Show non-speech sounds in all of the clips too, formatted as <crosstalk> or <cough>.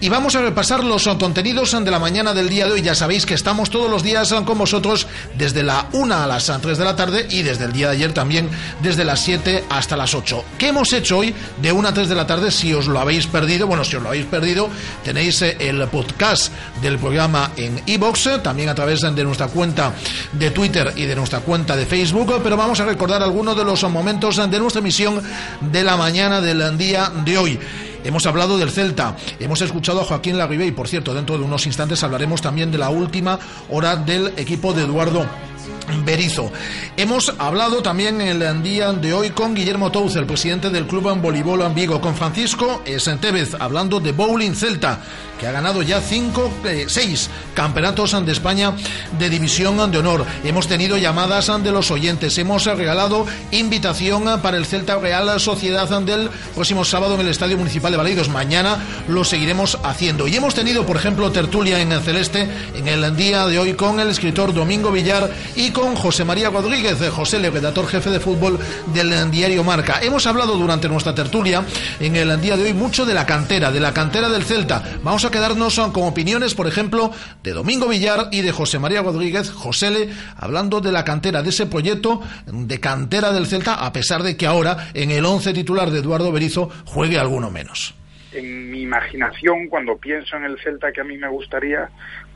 Y vamos a repasar los contenidos de la mañana del día de hoy. Ya sabéis que estamos todos los días con vosotros desde la 1 a las 3 de la tarde y desde el día de ayer también desde las 7 hasta las 8. ¿Qué hemos hecho hoy de 1 a 3 de la tarde? Si os lo habéis perdido, bueno, si os lo habéis perdido, tenéis eh, el podcast del programa en iBox, también a través de nuestra cuenta de Twitter y de nuestra cuenta de Facebook. Pero vamos a recordar algunos de los momentos de nuestra emisión de la mañana del día de hoy. Hemos hablado del Celta, hemos escuchado a Joaquín Larribey. Por cierto, dentro de unos instantes hablaremos también de la última hora del equipo de Eduardo Berizo. Hemos hablado también en el día de hoy con Guillermo Touz, el presidente del club en voleibol en Vigo, con Francisco Sentevez, hablando de Bowling Celta, que ha ganado ya cinco, eh, seis campeonatos de España de división de honor. Hemos tenido llamadas de los oyentes, hemos regalado invitación para el Celta Real Sociedad del próximo sábado en el Estadio Municipal de Baleidos. Mañana lo seguiremos haciendo. Y hemos tenido, por ejemplo, tertulia en el Celeste en el día de hoy con el escritor Domingo Villar y con José María Rodríguez, José Le, redactor jefe de fútbol del diario Marca. Hemos hablado durante nuestra tertulia en el día de hoy mucho de la cantera, de la cantera del Celta. Vamos a quedarnos con opiniones, por ejemplo, de Domingo Villar y de José María Rodríguez, José Le, hablando de la cantera, de ese proyecto de cantera del Celta, a pesar de que ahora en el once titular de Eduardo Berizo juegue alguno menos en mi imaginación, cuando pienso en el Celta que a mí me gustaría,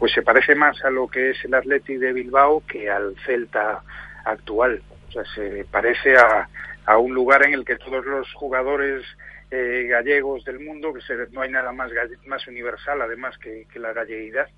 pues se parece más a lo que es el Athletic de Bilbao que al Celta actual. O sea, se parece a, a un lugar en el que todos los jugadores eh, gallegos del mundo, que no hay nada más, más universal además que, que la galleguidad,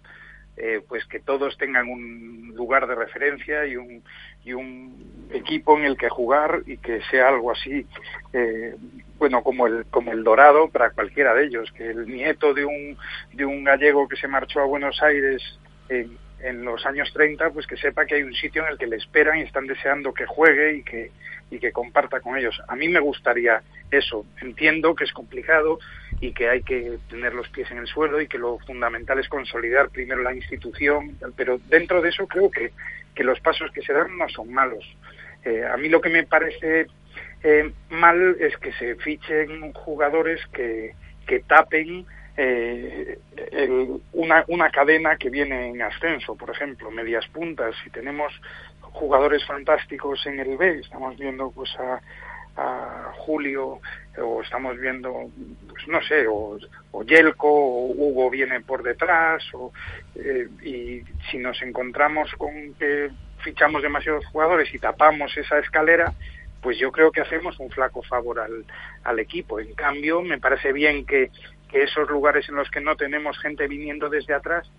eh, pues que todos tengan un lugar de referencia y un, y un equipo en el que jugar y que sea algo así, eh, bueno, como el, como el Dorado para cualquiera de ellos, que el nieto de un, de un gallego que se marchó a Buenos Aires en, en los años 30, pues que sepa que hay un sitio en el que le esperan y están deseando que juegue y que, y que comparta con ellos. A mí me gustaría eso. Entiendo que es complicado y que hay que tener los pies en el suelo y que lo fundamental es consolidar primero la institución, pero dentro de eso creo que, que los pasos que se dan no son malos. Eh, a mí lo que me parece eh, mal es que se fichen jugadores que, que tapen eh, una, una cadena que viene en ascenso, por ejemplo, medias puntas. Si tenemos jugadores fantásticos en el B, estamos viendo pues a Julio o estamos viendo, pues no sé, o, o Yelko o Hugo viene por detrás o, eh, y si nos encontramos con que fichamos demasiados jugadores y tapamos esa escalera, pues yo creo que hacemos un flaco favor al, al equipo. En cambio, me parece bien que, que esos lugares en los que no tenemos gente viniendo desde atrás,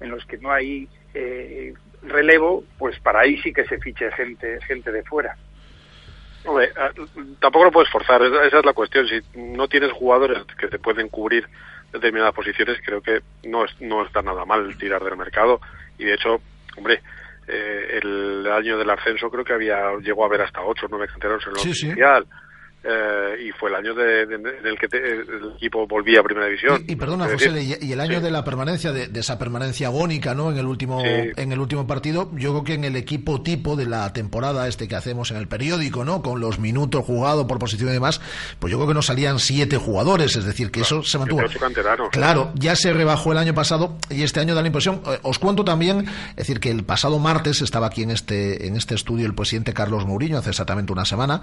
en los que no hay eh, relevo, pues para ahí sí que se fiche gente, gente de fuera. Hombre, ah, tampoco lo puedes forzar, esa es la cuestión. Si no tienes jugadores que te pueden cubrir determinadas posiciones, creo que no, es, no está nada mal tirar del mercado. Y de hecho, hombre, eh, el año del ascenso creo que había llegó a haber hasta ocho o nueve canteros en lo oficial. Eh, y fue el año de, de, del que te, el equipo volvía a primera división. Y, y perdona, José, y, y, el año sí. de la permanencia, de, de, esa permanencia agónica, ¿no? En el último, sí. en el último partido, yo creo que en el equipo tipo de la temporada este que hacemos en el periódico, ¿no? Con los minutos jugados por posición y demás, pues yo creo que nos salían siete jugadores, es decir, que claro, eso se mantuvo. Claro, ya se rebajó el año pasado y este año da la impresión. Eh, os cuento también, es decir, que el pasado martes estaba aquí en este, en este estudio el presidente Carlos Mourinho, hace exactamente una semana,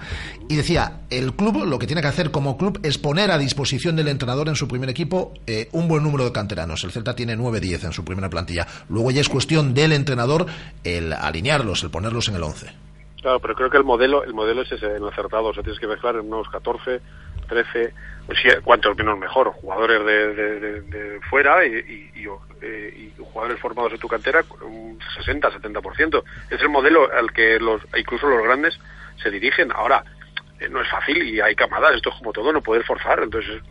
y decía, el club lo que tiene que hacer como club es poner a disposición del entrenador en su primer equipo eh, un buen número de canteranos. El Celta tiene 9-10 en su primera plantilla. Luego ya es cuestión del entrenador el alinearlos, el ponerlos en el 11. Claro, pero creo que el modelo el modelo es ese, el acertado. O sea, tienes que mezclar en unos 14, 13, pues cuantos menos mejor. Jugadores de, de, de, fuera y, y, y, eh, y, jugadores formados en tu cantera, un 60, 70%. Es el modelo al que los incluso los grandes se dirigen. Ahora, no es fácil y hay camadas, esto es como todo, no puedes forzar. Entonces,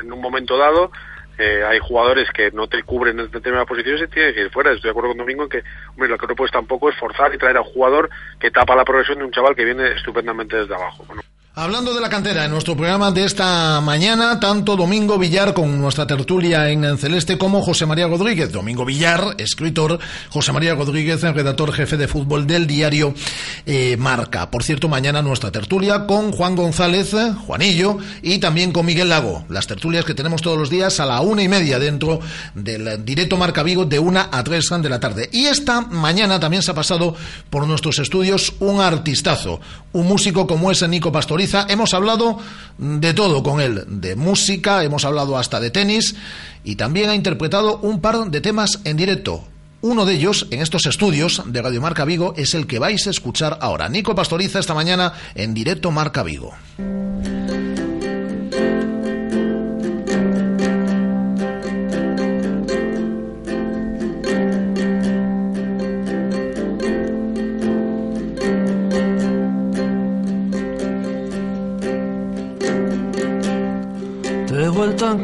en un momento dado, eh, hay jugadores que no te cubren en determinadas posiciones y tienes que ir fuera. Estoy de acuerdo con Domingo en que, hombre, lo que no puedes tampoco es forzar y traer a un jugador que tapa la progresión de un chaval que viene estupendamente desde abajo. Hablando de la cantera, en nuestro programa de esta mañana, tanto Domingo Villar con nuestra tertulia en Celeste como José María Rodríguez. Domingo Villar, escritor, José María Rodríguez, redactor jefe de fútbol del diario eh, Marca. Por cierto, mañana nuestra tertulia con Juan González, Juanillo, y también con Miguel Lago. Las tertulias que tenemos todos los días a la una y media dentro del directo Marca Vigo de una a tres de la tarde. Y esta mañana también se ha pasado por nuestros estudios un artistazo, un músico como es Nico Pastor Hemos hablado de todo con él, de música, hemos hablado hasta de tenis y también ha interpretado un par de temas en directo. Uno de ellos, en estos estudios de Radio Marca Vigo, es el que vais a escuchar ahora. Nico Pastoriza esta mañana en directo Marca Vigo.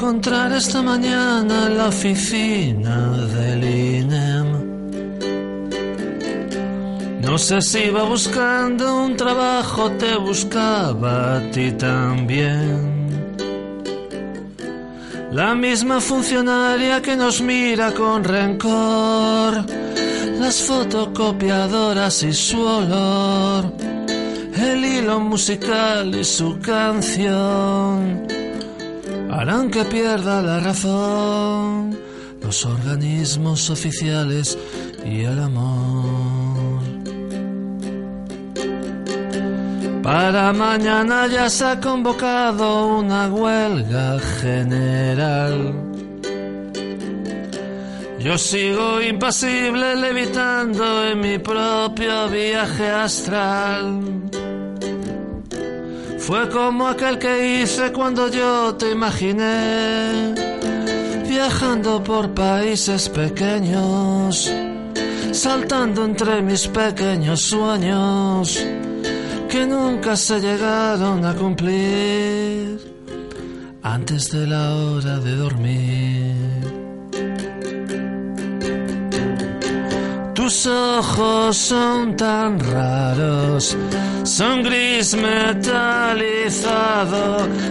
Encontrar esta mañana en la oficina del INEM. No sé si iba buscando un trabajo, te buscaba a ti también. La misma funcionaria que nos mira con rencor, las fotocopiadoras y su olor, el hilo musical y su canción harán que pierda la razón los organismos oficiales y el amor. Para mañana ya se ha convocado una huelga general. Yo sigo impasible levitando en mi propio viaje astral. Fue como aquel que hice cuando yo te imaginé, viajando por países pequeños, saltando entre mis pequeños sueños que nunca se llegaron a cumplir antes de la hora de dormir. Tus ojos son tan raros son gris metalizado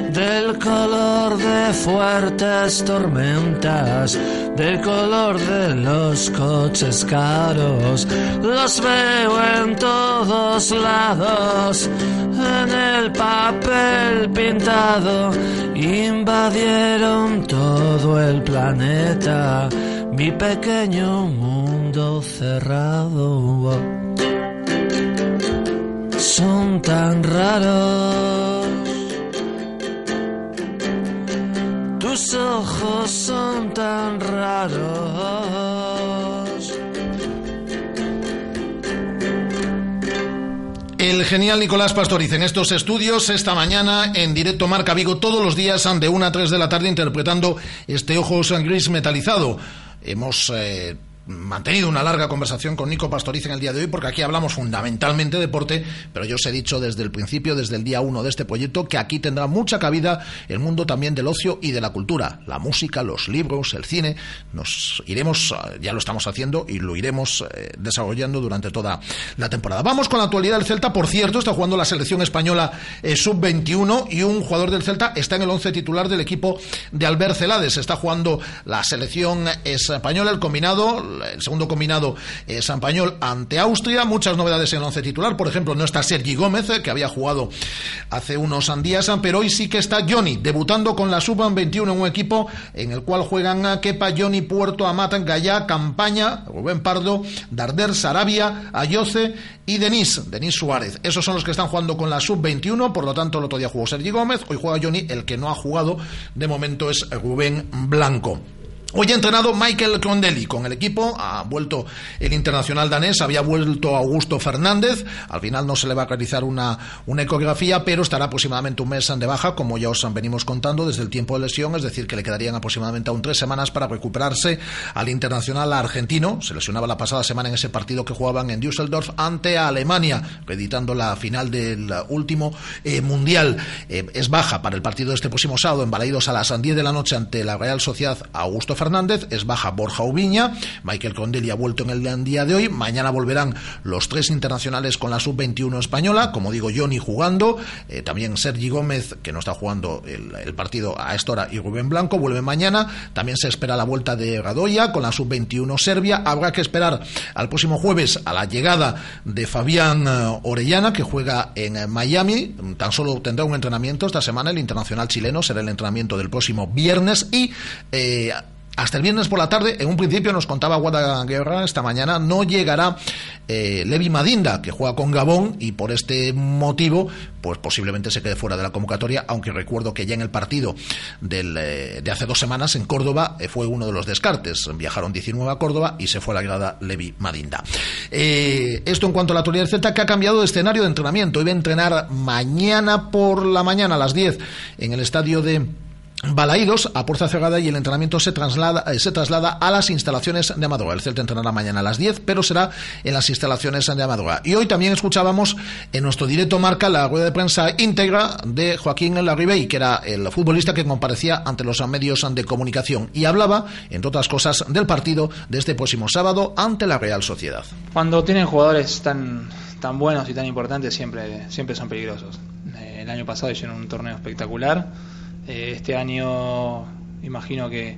del color de fuertes tormentas, del color de los coches caros. Los veo en todos lados, en el papel pintado, invadieron todo el planeta, mi pequeño mundo cerrado son tan raros. Tus ojos son tan raros. El genial Nicolás Pastoriz en estos estudios esta mañana en directo Marca Vigo todos los días de 1 a 3 de la tarde interpretando este ojos gris metalizado. Hemos eh, mantenido una larga conversación con Nico Pastoriz en el día de hoy, porque aquí hablamos fundamentalmente de deporte, pero yo os he dicho desde el principio, desde el día uno de este proyecto, que aquí tendrá mucha cabida el mundo también del ocio y de la cultura, la música, los libros, el cine. Nos iremos, eh, ya lo estamos haciendo y lo iremos eh, desarrollando durante toda la temporada. Vamos con la actualidad del Celta. Por cierto, está jugando la selección española eh, sub-21 y un jugador del Celta está en el once titular del equipo de Albert Celades. Está jugando la selección española, el combinado el segundo combinado eh, Sampañol ante Austria. Muchas novedades en el once titular. Por ejemplo, no está Sergi Gómez, eh, que había jugado hace unos días, pero hoy sí que está Johnny, debutando con la Sub-21 en un equipo en el cual juegan Kepa, Johnny, Puerto, Amatan, Gallá, Campaña, Rubén Pardo, Darder, Sarabia, Ayoce y Denis, Denis Suárez. Esos son los que están jugando con la Sub-21, por lo tanto el otro día jugó Sergi Gómez, hoy juega Johnny, el que no ha jugado de momento es Rubén Blanco. Hoy ha entrenado Michael Condelli. Con el equipo, ha vuelto el internacional danés, había vuelto Augusto Fernández, al final no se le va a realizar una, una ecografía, pero estará aproximadamente un mes de baja, como ya os venimos contando desde el tiempo de lesión, es decir, que le quedarían aproximadamente aún tres semanas para recuperarse al internacional argentino, se lesionaba la pasada semana en ese partido que jugaban en Düsseldorf ante Alemania, reeditando la final del último eh, mundial. Eh, es baja para el partido de este próximo sábado en Balaidos a las 10 de la noche ante la Real Sociedad Augusto Fernández Fernández, es baja Borja Ubiña, Michael Condelli ha vuelto en el día de hoy, mañana volverán los tres internacionales con la sub-21 española, como digo, Johnny jugando, eh, también Sergi Gómez, que no está jugando el, partido a esta hora, y Rubén Blanco vuelve mañana, también se espera la vuelta de Gadoya con la sub-21 Serbia, habrá que esperar al próximo jueves a la llegada de Fabián eh, Orellana, que juega en eh, Miami, tan solo tendrá un entrenamiento esta semana, el internacional chileno será el entrenamiento del próximo viernes y hasta el viernes por la tarde, en un principio nos contaba Guada Guerra esta mañana, no llegará eh, Levi Madinda, que juega con Gabón, y por este motivo, pues posiblemente se quede fuera de la convocatoria, aunque recuerdo que ya en el partido eh, de hace dos semanas en Córdoba eh, fue uno de los descartes. Viajaron 19 a Córdoba y se fue a la grada Levi Madinda. esto en cuanto a la actualidad Celta, que ha cambiado de escenario de entrenamiento. Iba a entrenar mañana por la mañana a las 10 en el estadio de Balaídos a puerta cerrada y el entrenamiento se traslada, eh, se traslada a las instalaciones de Amadora. El Celta entrenará mañana a las 10, pero será en las instalaciones de Amadora. Y hoy también escuchábamos en nuestro directo marca la rueda de prensa íntegra de Joaquín Larribey, que era el futbolista que comparecía ante los medios de comunicación y hablaba, entre otras cosas, del partido de este próximo sábado ante la Real Sociedad. Cuando tienen jugadores tan, tan buenos y tan importantes, siempre, siempre son peligrosos. Eh, el año pasado hicieron un torneo espectacular eh, este año imagino que,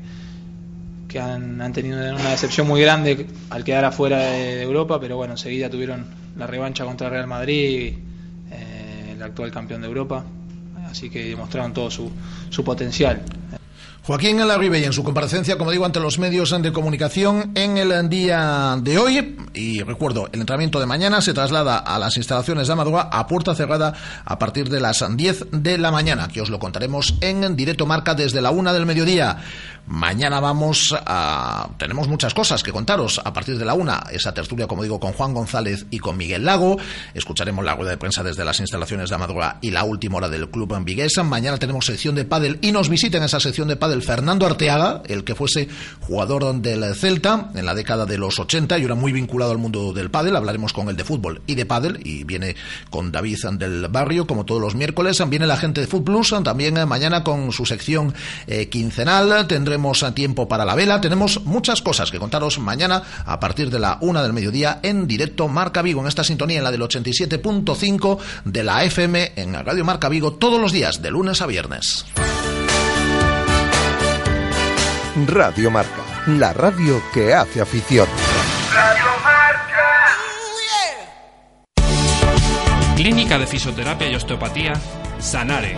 que han, tenido una decepción muy grande al quedar afuera de, Europa, pero bueno, enseguida tuvieron la revancha contra Real Madrid, eh, el actual campeón de Europa, así que demostraron todo su, su potencial. Joaquín Alarribe, y en su comparecencia, como digo, ante los medios de comunicación en el día de hoy, y recuerdo, el entrenamiento de mañana se traslada a las instalaciones de Amadora a puerta cerrada a partir de las 10 de la mañana, que os lo contaremos en directo marca desde la una del mediodía. Mañana vamos a... tenemos muchas cosas que contaros a partir de la una. Esa tertulia, como digo, con Juan González y con Miguel Lago. Escucharemos la rueda de prensa desde las instalaciones de Amadora y la última hora del Club en Viguesa. Mañana tenemos sección de pádel y nos visita en esa sección de pádel Fernando Arteaga, el que fuese jugador del Celta en la década de los 80 y ahora muy vinculado al mundo del pádel. Hablaremos con él de fútbol y de pádel y viene con David del Barrio como todos los miércoles. Viene la gente de Foot también mañana con su sección eh, quincenal. Tendremos tenemos tiempo para la vela, tenemos muchas cosas que contaros mañana a partir de la una del mediodía en directo Marca Vigo, en esta sintonía en la del 87.5 de la FM en Radio Marca Vigo todos los días, de lunes a viernes. Radio Marca, la radio que hace afición. Radio Marca. Clínica de Fisioterapia y Osteopatía, Sanare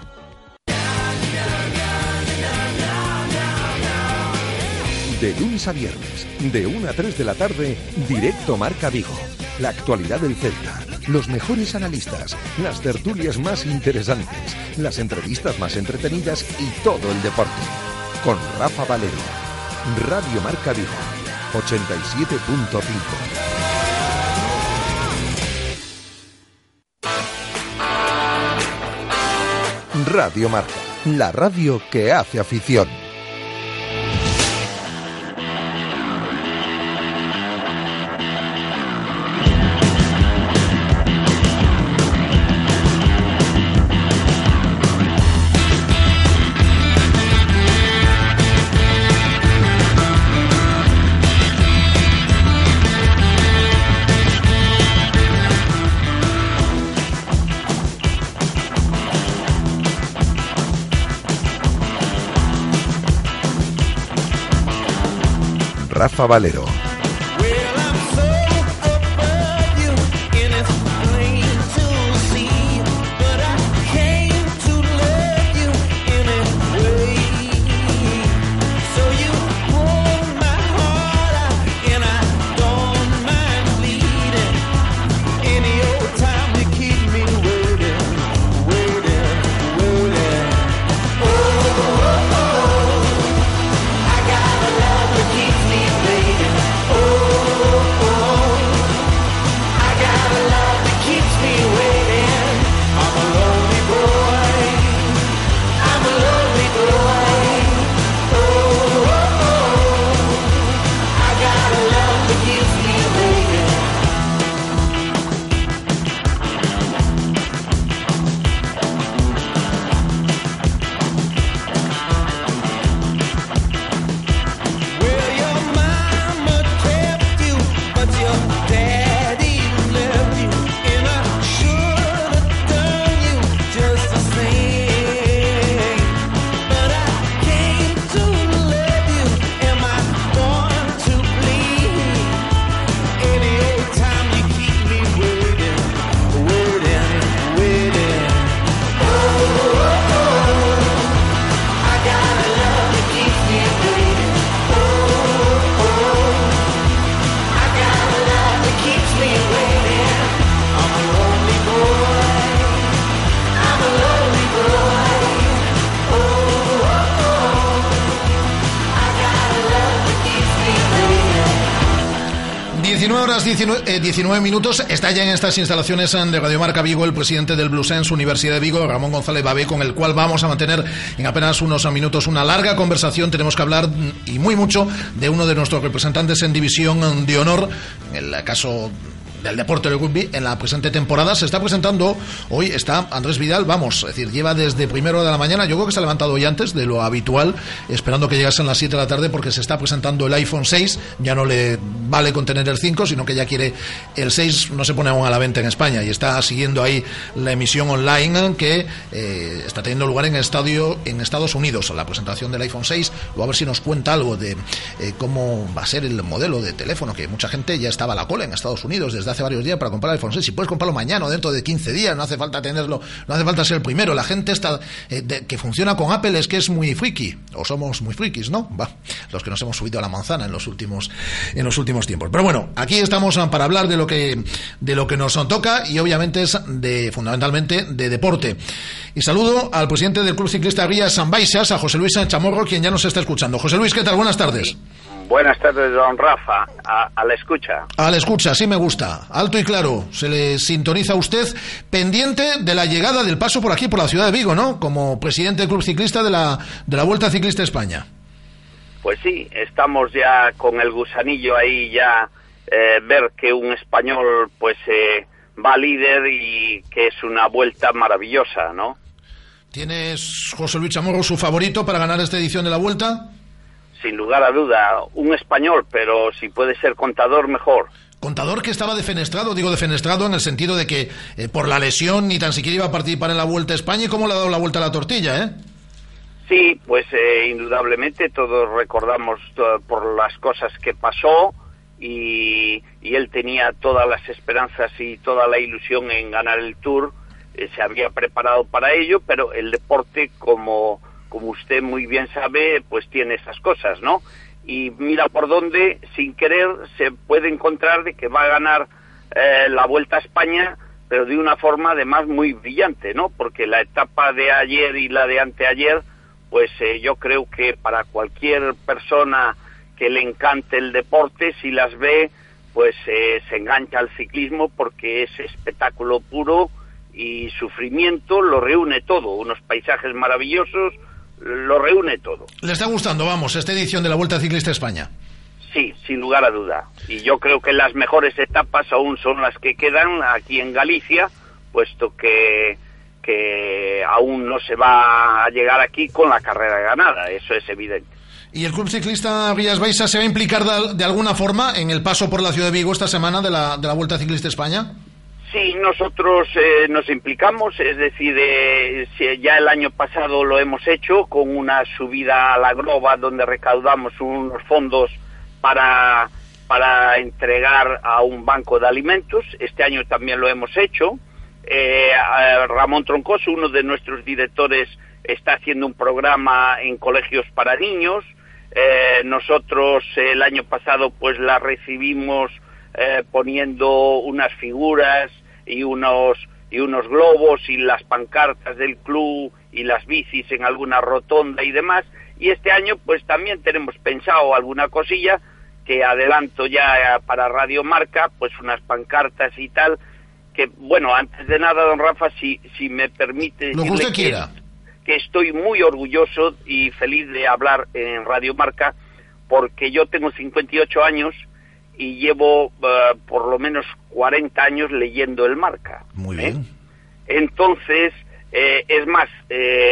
De lunes a viernes, de 1 a 3 de la tarde, directo Marca Vigo. La actualidad del Celta, los mejores analistas, las tertulias más interesantes, las entrevistas más entretenidas y todo el deporte. Con Rafa Valero. Radio Marca Vigo, 87.5. Radio Marca, la radio que hace afición. Valero. 19, 19 eh, minutos. Está ya en estas instalaciones de Radio Marca Vigo el presidente del Bluesense Universidad de Vigo, Ramón González Babé, con el cual vamos a mantener en apenas unos minutos una larga conversación. Tenemos que hablar y muy mucho de uno de nuestros representantes en división de honor, en el caso del deporte del rugby en la presente temporada. Se está presentando, hoy está Andrés Vidal, vamos, es decir, lleva desde primero de la mañana, yo creo que se ha levantado hoy antes de lo habitual, esperando que llegasen las 7 de la tarde porque se está presentando el iPhone 6, ya no le vale con tener el 5, sino que ya quiere el 6, no se pone aún a la venta en España y está siguiendo ahí la emisión online que eh, está teniendo lugar en, estadio, en Estados Unidos, la presentación del iPhone 6, luego a ver si nos cuenta algo de eh, cómo va a ser el modelo de teléfono, que mucha gente ya estaba a la cola en Estados Unidos desde hace varios días para comprar el iPhone 6. Si puedes comprarlo mañana o dentro de 15 días, no hace falta tenerlo, no hace falta ser el primero. La gente está, eh, que funciona con Apple es que es muy friki, o somos muy frikis, ¿no? Va, los que nos hemos subido a la manzana en los últimos, en los últimos tiempos. Pero bueno, aquí estamos para hablar de lo que, de lo que nos toca y obviamente es de, fundamentalmente, de deporte. Y saludo al presidente del Club Ciclista Ría San Baixas, a José Luis Chamorro, quien ya nos está escuchando. José Luis, ¿qué tal? Buenas tardes. Buenas tardes, don Rafa. A, la escucha. A la escucha, sí me gusta. Alto y claro. Se le sintoniza a usted pendiente de la llegada del paso por aquí, por la ciudad de Vigo, ¿no? Como presidente del Club Ciclista de la, de la Vuelta Ciclista España. Pues sí, estamos ya con el gusanillo ahí ya eh, ver que un español pues eh, va líder y que es una vuelta maravillosa, ¿no? ¿Tienes, José Luis Chamorro, su favorito para ganar esta edición de la Vuelta? Sin lugar a duda, un español, pero si puede ser contador, mejor. Contador que estaba defenestrado, digo defenestrado en el sentido de que eh, por la lesión ni tan siquiera iba a participar en la Vuelta a España y cómo le ha dado la vuelta a la tortilla, ¿eh? Sí, pues eh, indudablemente todos recordamos por las cosas que pasó y, él tenía todas las esperanzas y toda la ilusión en ganar el Tour, eh, se había preparado para ello, pero el deporte como como usted muy bien sabe, pues tiene esas cosas, ¿no? Y mira por dónde, sin querer, se puede encontrar de que va a ganar eh, la Vuelta a España, pero de una forma además muy brillante, ¿no? Porque la etapa de ayer y la de anteayer, pues eh, yo creo que para cualquier persona que le encante el deporte, si las ve, pues eh, se engancha al ciclismo porque es espectáculo puro y sufrimiento, lo reúne todo, unos paisajes maravillosos, lo reúne todo. ¿Le está gustando, vamos, esta edición de la Vuelta Ciclista España? Sí, sin lugar a duda. Y yo creo que las mejores etapas aún son las que quedan aquí en Galicia, puesto que, que aún no se va a llegar aquí con la carrera ganada, eso es evidente. ¿Y el Club Ciclista Rías Baixa se va a implicar de, de, alguna forma en el paso por la ciudad de Vigo esta semana de la, de la Vuelta Ciclista España? Sí, nosotros eh, nos implicamos, es decir, eh, ya el año pasado lo hemos hecho con una subida a la groba donde recaudamos unos fondos para, para entregar a un banco de alimentos. Este año también lo hemos hecho. Eh, Ramón Troncoso, uno de nuestros directores, está haciendo un programa en colegios para niños. nosotros el año pasado pues la recibimos poniendo unas figuras y unos y unos globos y las pancartas del club y las bicis en alguna rotonda y demás. Y este año pues también tenemos pensado alguna cosilla que adelanto ya para Radio Marca, pues unas pancartas y tal, que bueno, antes de nada, don Rafa, si, si me permite que, que estoy muy orgulloso y feliz de hablar en Radio Marca, porque yo tengo 58 años y llevo eh, por lo menos 40 años leyendo el marca. Muy ¿eh? bien. Entonces, eh, es más,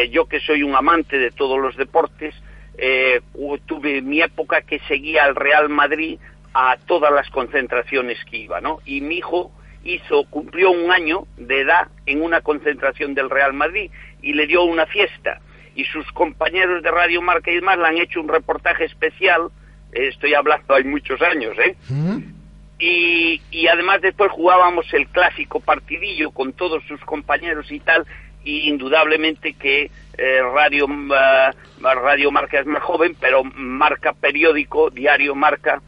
yo que soy un amante de todos los deportes, tuve mi época que seguía al Real Madrid a todas las concentraciones que iba, ¿no? Y mi hijo hizo, cumplió un año de edad en una concentración del Real Madrid y le dio una fiesta. Y sus compañeros de Radio Marca y demás le han hecho un reportaje especial estoy hablando hay muchos años, ¿eh? Y, y además después jugábamos el clásico partidillo con todos sus compañeros y tal, y indudablemente que eh, Radio, uh, Radio Marca es más joven, pero Marca Periódico, Diario Marca,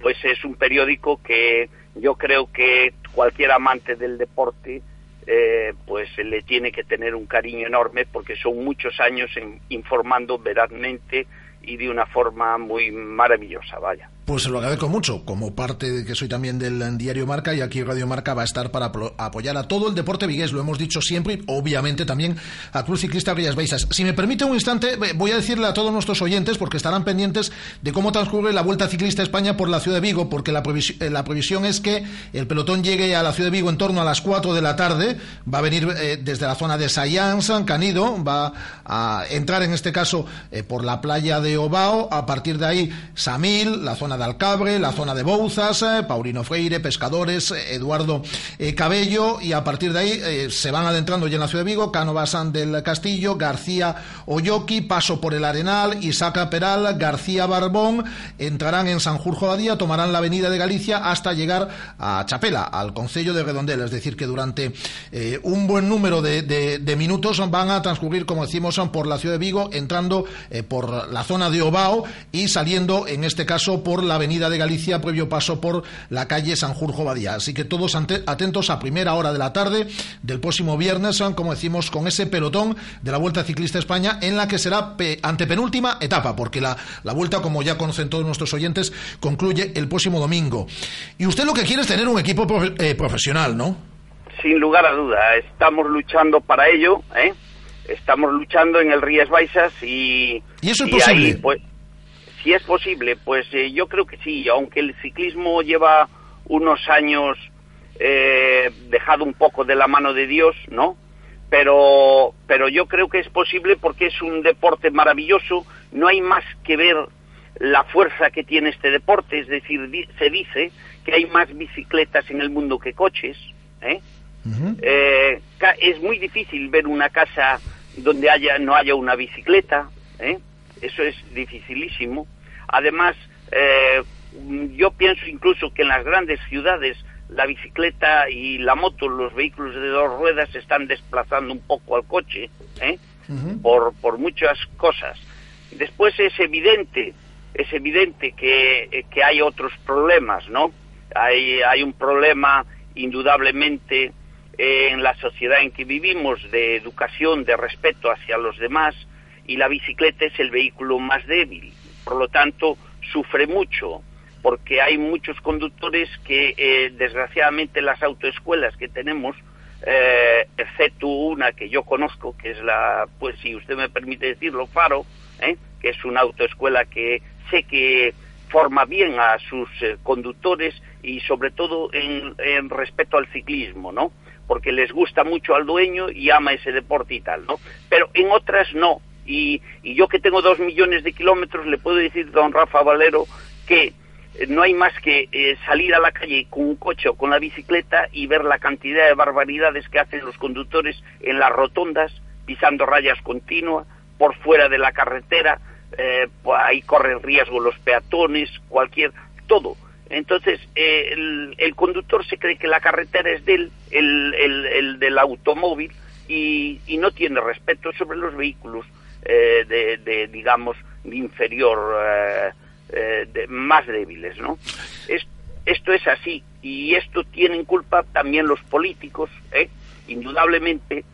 pues es un periódico que yo creo que cualquier amante del deporte eh, pues le tiene que tener un cariño enorme porque son muchos años en, informando verazmente y de una forma muy maravillosa, vaya. Pues se lo agradezco mucho, como parte de que soy también del diario Marca y aquí Radio Marca va a estar para apoyar a todo el deporte vigués, lo hemos dicho siempre, y obviamente también a Cruz Ciclista Villas Baixas. Si me permite un instante, voy a decirle a todos nuestros oyentes, porque estarán pendientes de cómo transcurre la Vuelta Ciclista España por la ciudad de Vigo, porque la, previsión, la previsión es que el pelotón llegue a la ciudad de Vigo en torno a las 4 de la tarde, va a venir eh, desde la zona de Sayán, San Canido, va a entrar en este caso eh, por la playa de Obao, a partir de ahí Samil, la zona de Alcabre, la zona de Bouzas, eh, Paulino Freire, Pescadores, eh, Eduardo eh, Cabello, y a partir de ahí se van adentrando ya en la ciudad de Vigo, Cánovas del Castillo, García Oyoki, paso por el Arenal, Isaca Peral, García Barbón, entrarán en Sanjurjo Badía, tomarán la avenida de Galicia hasta llegar a Chapela, al Concello de Redondela, es decir, que durante un buen número de, minutos van a transcurrir, como decimos, por la ciudad de Vigo, entrando por la zona de Obao y saliendo, en este caso, por la avenida de Galicia, previo paso por la calle Sanjurjo Badía. Así que todos atentos a primera hora de la tarde del próximo viernes, como decimos, con ese pelotón de la Vuelta Ciclista España, en la que será antepenúltima etapa, porque la, la Vuelta, como ya conocen todos nuestros oyentes, concluye el próximo domingo. Y usted lo que quiere es tener un equipo eh, profesional, ¿no? Sin lugar a duda, estamos luchando para ello, ¿eh? Estamos luchando en el Rías Baixas y... ¿Y eso es posible? pues, si es posible, pues eh, yo creo que sí, aunque el ciclismo lleva unos años eh, dejado un poco de la mano de Dios, ¿no? Pero, pero yo creo que es posible porque es un deporte maravilloso, no hay más que ver la fuerza que tiene este deporte, es decir, se dice que hay más bicicletas en el mundo que coches, ¿eh? eh es muy difícil ver una casa donde haya no haya una bicicleta, ¿eh? eso es dificilísimo. Además, eh, yo pienso incluso que en las grandes ciudades la bicicleta y la moto, los vehículos de dos ruedas, se están desplazando un poco al coche, ¿eh? por, por muchas cosas. Después es evidente, es evidente que, que hay otros problemas, ¿no? Hay, hay un problema indudablemente en la sociedad en que vivimos de educación, de respeto hacia los demás, y la bicicleta es el vehículo más débil por lo tanto sufre mucho porque hay muchos conductores que eh, desgraciadamente las autoescuelas que tenemos eh, excepto una que yo conozco que es la pues si usted me permite decirlo Faro ¿eh? que es una autoescuela que sé que forma bien a sus conductores y sobre todo en, en respeto al ciclismo no porque les gusta mucho al dueño y ama ese deporte y tal no pero en otras no y, yo que tengo dos millones de kilómetros le puedo decir, don Rafa Valero, que eh, no hay más que eh, salir a la calle con un coche o con la bicicleta y ver la cantidad de barbaridades que hacen los conductores en las rotondas, pisando rayas continuas, por fuera de la carretera, eh, ahí corren riesgo los peatones, cualquier, todo. Entonces, el, conductor se cree que la carretera es del, el, el, del automóvil y, y no tiene respeto sobre los vehículos eh, de, digamos, inferior, eh, eh, de, más débiles, ¿no? esto es así y esto tienen culpa también los políticos, indudablemente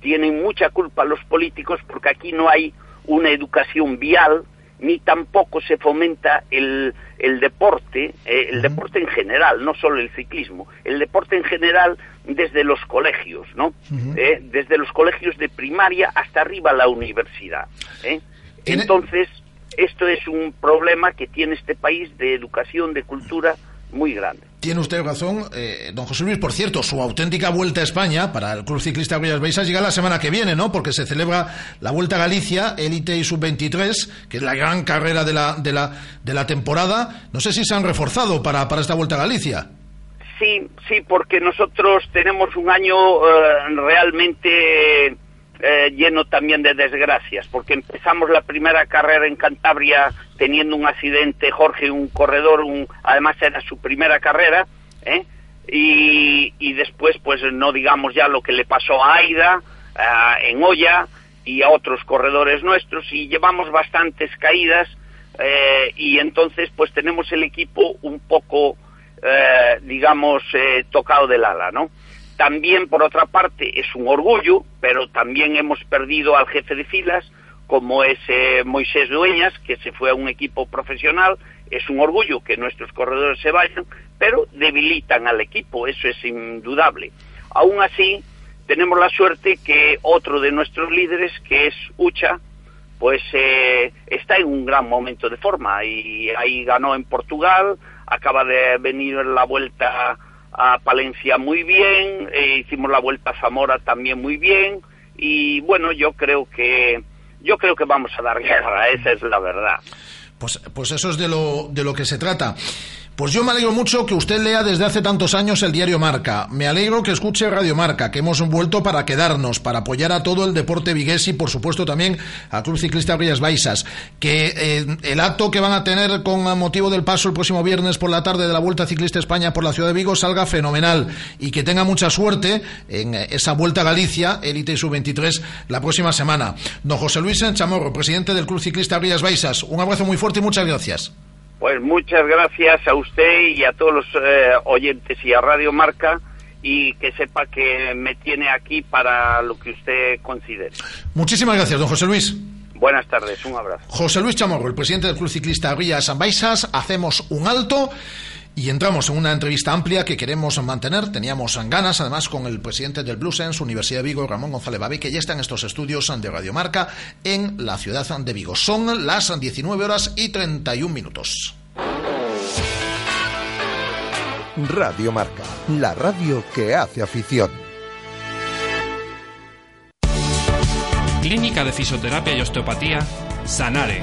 tienen mucha culpa los políticos porque aquí no hay una educación vial ni tampoco se fomenta el, el deporte, el deporte en general, no solo el ciclismo, el deporte en general desde los colegios, ¿no? Eh, desde los colegios de primaria hasta arriba la universidad. ¿eh? Entonces, esto es un problema que tiene este país de educación, de cultura muy grande. Tiene usted razón, eh, don José Luis. Por cierto, su auténtica vuelta a España para el Club Ciclista Villas Baixas llega la semana que viene, ¿no? Porque se celebra la Vuelta a Galicia, Élite y Sub-23, que es la gran carrera de la, de, la, de la temporada. No sé si se han reforzado para, para esta Vuelta a Galicia. Sí, sí, porque nosotros tenemos un año eh, realmente eh, lleno también de desgracias, porque empezamos la primera carrera en Cantabria teniendo un accidente, Jorge, un corredor, un, además era su primera carrera, ¿eh? y, y, después, pues no digamos ya lo que le pasó a Aida, en Olla y a otros corredores nuestros, y llevamos bastantes caídas, y entonces, pues tenemos el equipo un poco eh, digamos, eh, tocado del ala, ¿no? También, por otra parte, es un orgullo, pero también hemos perdido al jefe de filas, como es eh, Moisés Dueñas, que se fue a un equipo profesional, es un orgullo que nuestros corredores se vayan, pero debilitan al equipo, eso es indudable. Aún así, tenemos la suerte que otro de nuestros líderes, que es Ucha, pues eh, está en un gran momento de forma y ahí ganó en Portugal, acaba de venir la vuelta a Palencia muy bien, eh, hicimos la vuelta a Zamora también muy bien y bueno, yo creo que yo creo que vamos a dar <laughs> guerra, esa es la verdad. Pues, pues eso es de lo, de lo que se trata. Pues yo me alegro mucho que usted lea desde hace tantos años el diario Marca. Me alegro que escuche Radio Marca, que hemos vuelto para quedarnos, para apoyar a todo el deporte vigués y, por supuesto, también al Club Ciclista Brillas Baixas. Que eh, el acto que van a tener con motivo del paso el próximo viernes por la tarde de la Vuelta Ciclista España por la ciudad de Vigo salga fenomenal y que tenga mucha suerte en esa Vuelta a Galicia, Elite y Sub-23, la próxima semana. Don José Luis Chamorro, presidente del Club Ciclista Brillas Baixas, un abrazo muy fuerte y muchas gracias. Pues muchas gracias a usted y a todos los eh, oyentes y a Radio Marca y que sepa que me tiene aquí para lo que usted considere. Muchísimas gracias, don José Luis. Buenas tardes, un abrazo. José Luis Chamorro, el presidente del Club Ciclista Ría San Baixas, hacemos un alto y entramos en una entrevista amplia que queremos mantener. Teníamos ganas, además, con el presidente del Blue Sense, Universidad de Vigo, Ramón González Babi, que ya está en estos estudios de Radiomarca en la ciudad de Vigo. Son las 19 horas y 31 minutos. Radio Marca, la radio que hace afición. Clínica de Fisioterapia y Osteopatía, Sanare.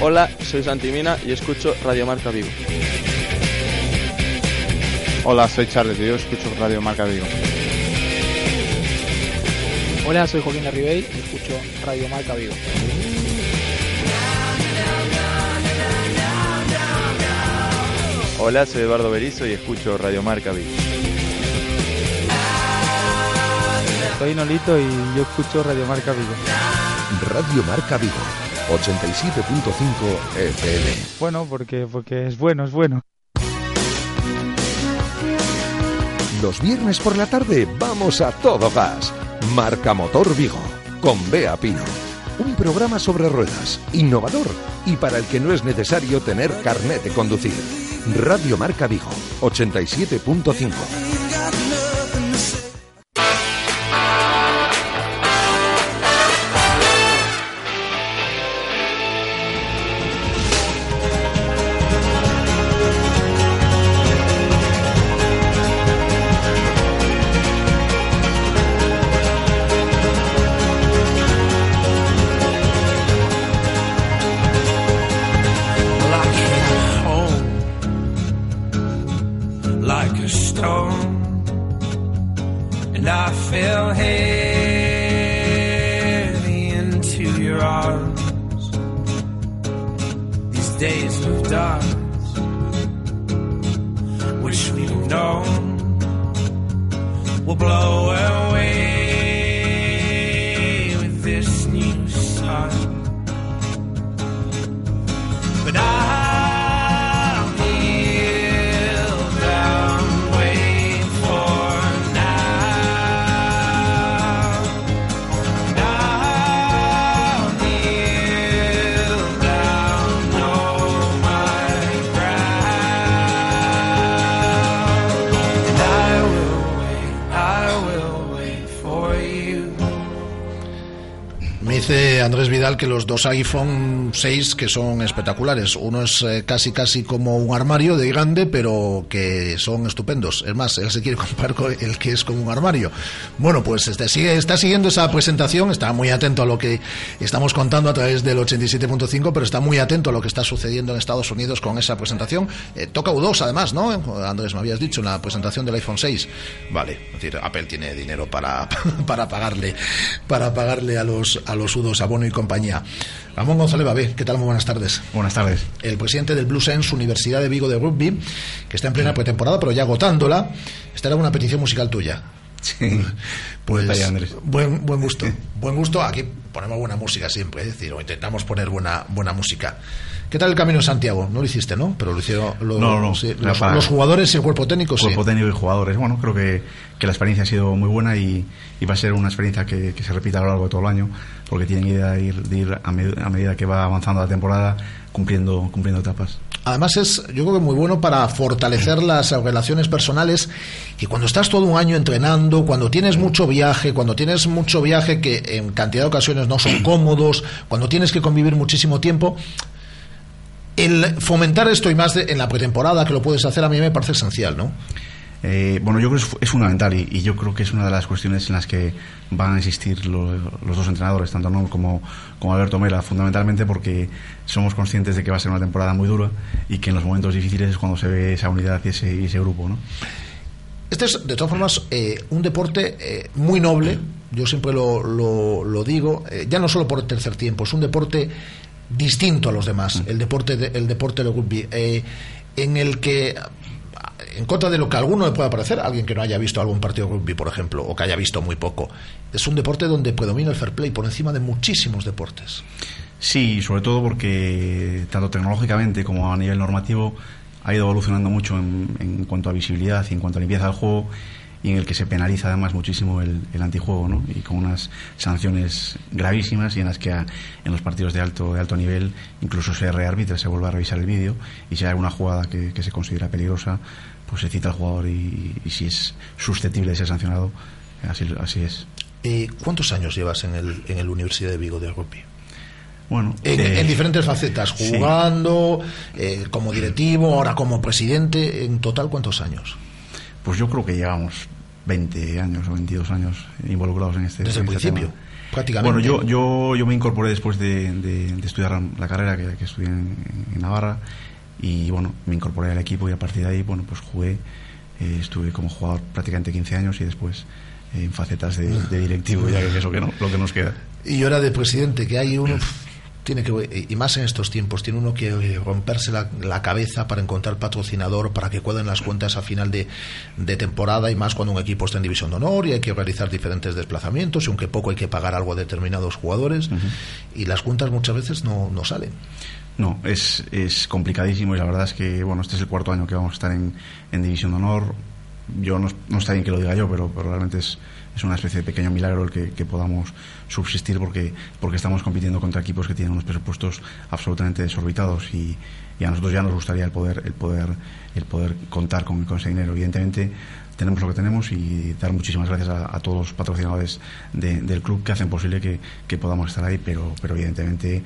Hola, soy Santimina y escucho Radio Marca Vigo. Hola, soy Charles y yo escucho Radio Marca Vigo. Hola, soy Joaquín Larribey y escucho Radio Marca Vigo. Hola, soy Eduardo Berizo y escucho Radio Marca Vigo. Soy Nolito y yo escucho Radio Marca Vigo. Radio Marca Vigo, 87.5 FM. Bueno, porque, porque es bueno, es bueno. Los viernes por la tarde vamos a todo gas. Marca Motor Vigo, con Bea Pino. Un programa sobre ruedas, innovador y para el que no es necesario tener carnet de conducir. Radio Marca Vigo, 87.5. Andrés Vidal que los dos iPhone 6 que son espectaculares. Uno es eh, casi casi como un armario de grande, pero que son estupendos. Es más, él se quiere <laughs> comparar con el que es como un armario. Bueno, pues este, sigue, está siguiendo esa presentación, está muy atento a lo que estamos contando a través del 87.5, pero está muy atento a lo que está sucediendo en Estados Unidos con esa presentación. Eh, toca U2 además, ¿no? Andrés, me habías dicho, en la presentación del iPhone 6. Vale, es decir, Apple tiene dinero para, <laughs> para pagarle para pagarle a los a los los Udos, Y compañía. Ramón González Babé, ¿qué tal? Muy buenas tardes. Buenas tardes. El presidente del Blue Sense Universidad de Vigo de Rugby, que está en plena pretemporada, pero ya agotándola. Esta era una petición musical tuya. Sí. Pues buen, buen gusto. <laughs> Buen gusto. Aquí ponemos buena música siempre, es decir, o intentamos poner buena, buena música. ¿Qué tal el camino de Santiago? No lo hiciste, ¿no? Pero lo hicieron los, No, no, sí, era los, para- los jugadores y el cuerpo técnico, sí. Cuerpo técnico y jugadores. Bueno, creo que, que la experiencia ha sido muy buena y, y va a ser una experiencia que, que se repita a lo largo de todo el año, porque tienen idea de ir, de ir a, med- a medida que va avanzando la temporada cumpliendo, cumpliendo etapas. Además es, yo creo que muy bueno para fortalecer las relaciones personales y cuando estás todo un año entrenando, cuando tienes mucho viaje, cuando tienes mucho viaje que en cantidad de ocasiones no son cómodos, cuando tienes que convivir muchísimo tiempo, el fomentar esto y más de- en la pretemporada que lo puedes hacer a mí me parece esencial, ¿no? Eh, bueno, yo creo que es, es fundamental y, y yo creo que es una de las cuestiones en las que van a insistir lo- los dos entrenadores, tanto Noel como, como Alberto Mela, fundamentalmente porque somos conscientes de que va a ser una temporada muy dura y que en los momentos difíciles es cuando se ve esa unidad y ese, y ese grupo, ¿no? Este es, de todas formas, eh, un deporte eh, muy noble, yo siempre lo, lo, lo digo, eh, ya no solo por el tercer tiempo, es un deporte distinto a los demás, el deporte de, el deporte del rugby, eh, en el que, en contra de lo que a alguno le pueda parecer, alguien que no haya visto algún partido de rugby, por ejemplo, o que haya visto muy poco, es un deporte donde predomina el fair play por encima de muchísimos deportes. Sí, sobre todo porque tanto tecnológicamente como a nivel normativo ha ido evolucionando mucho en, en cuanto a visibilidad y en cuanto a limpieza del juego y en el que se penaliza además muchísimo el, el antijuego, ¿no? Y con unas sanciones gravísimas y en las que a- en los partidos de alto de alto nivel incluso se rearbitra, se vuelve a revisar el vídeo y si hay alguna jugada que, que se considera peligrosa, pues se cita al jugador y, y si es susceptible de ser sancionado, así, así es. Eh, ¿Cuántos años llevas en el, en el Universidad de Vigo de rugby? Bueno, En, eh, en diferentes facetas, sí. jugando, eh, como directivo, ahora como presidente, en total, ¿cuántos años? Pues yo creo que llevamos 20 años o 22 años involucrados en este Desde el en este principio, tema. prácticamente. Bueno, yo, yo, yo me incorporé después de, de- de estudiar la carrera que, que estudié en, en Navarra y bueno, me incorporé al equipo y a partir de ahí, bueno, pues jugué, eh, estuve como jugador prácticamente 15 años y después eh, en facetas de, de directivo, ya que es lo que, no- lo que nos queda. Y ahora de presidente, que hay uno, <clears throat> tiene que, y más en estos tiempos, tiene uno que romperse la, la cabeza para encontrar patrocinador, para que cuadren las cuentas a final de, de temporada, y más cuando un equipo está en división de honor y hay que realizar diferentes desplazamientos, y aunque poco hay que pagar algo a determinados jugadores, y las cuentas muchas veces no, no salen. No, es, es complicadísimo y la verdad es que, bueno, este es el cuarto año que vamos a estar en, en División de Honor. Yo no, no está bien que lo diga yo, pero, pero realmente es, es una especie de pequeño milagro el que, podamos subsistir porque, porque estamos compitiendo contra equipos que tienen unos presupuestos absolutamente desorbitados y, a nosotros ya nos gustaría el poder, el poder, el poder contar con, con ese dinero. Evidentemente tenemos lo que tenemos y dar muchísimas gracias a, a todos los patrocinadores de- del club que hacen posible que, que podamos estar ahí, pero, pero evidentemente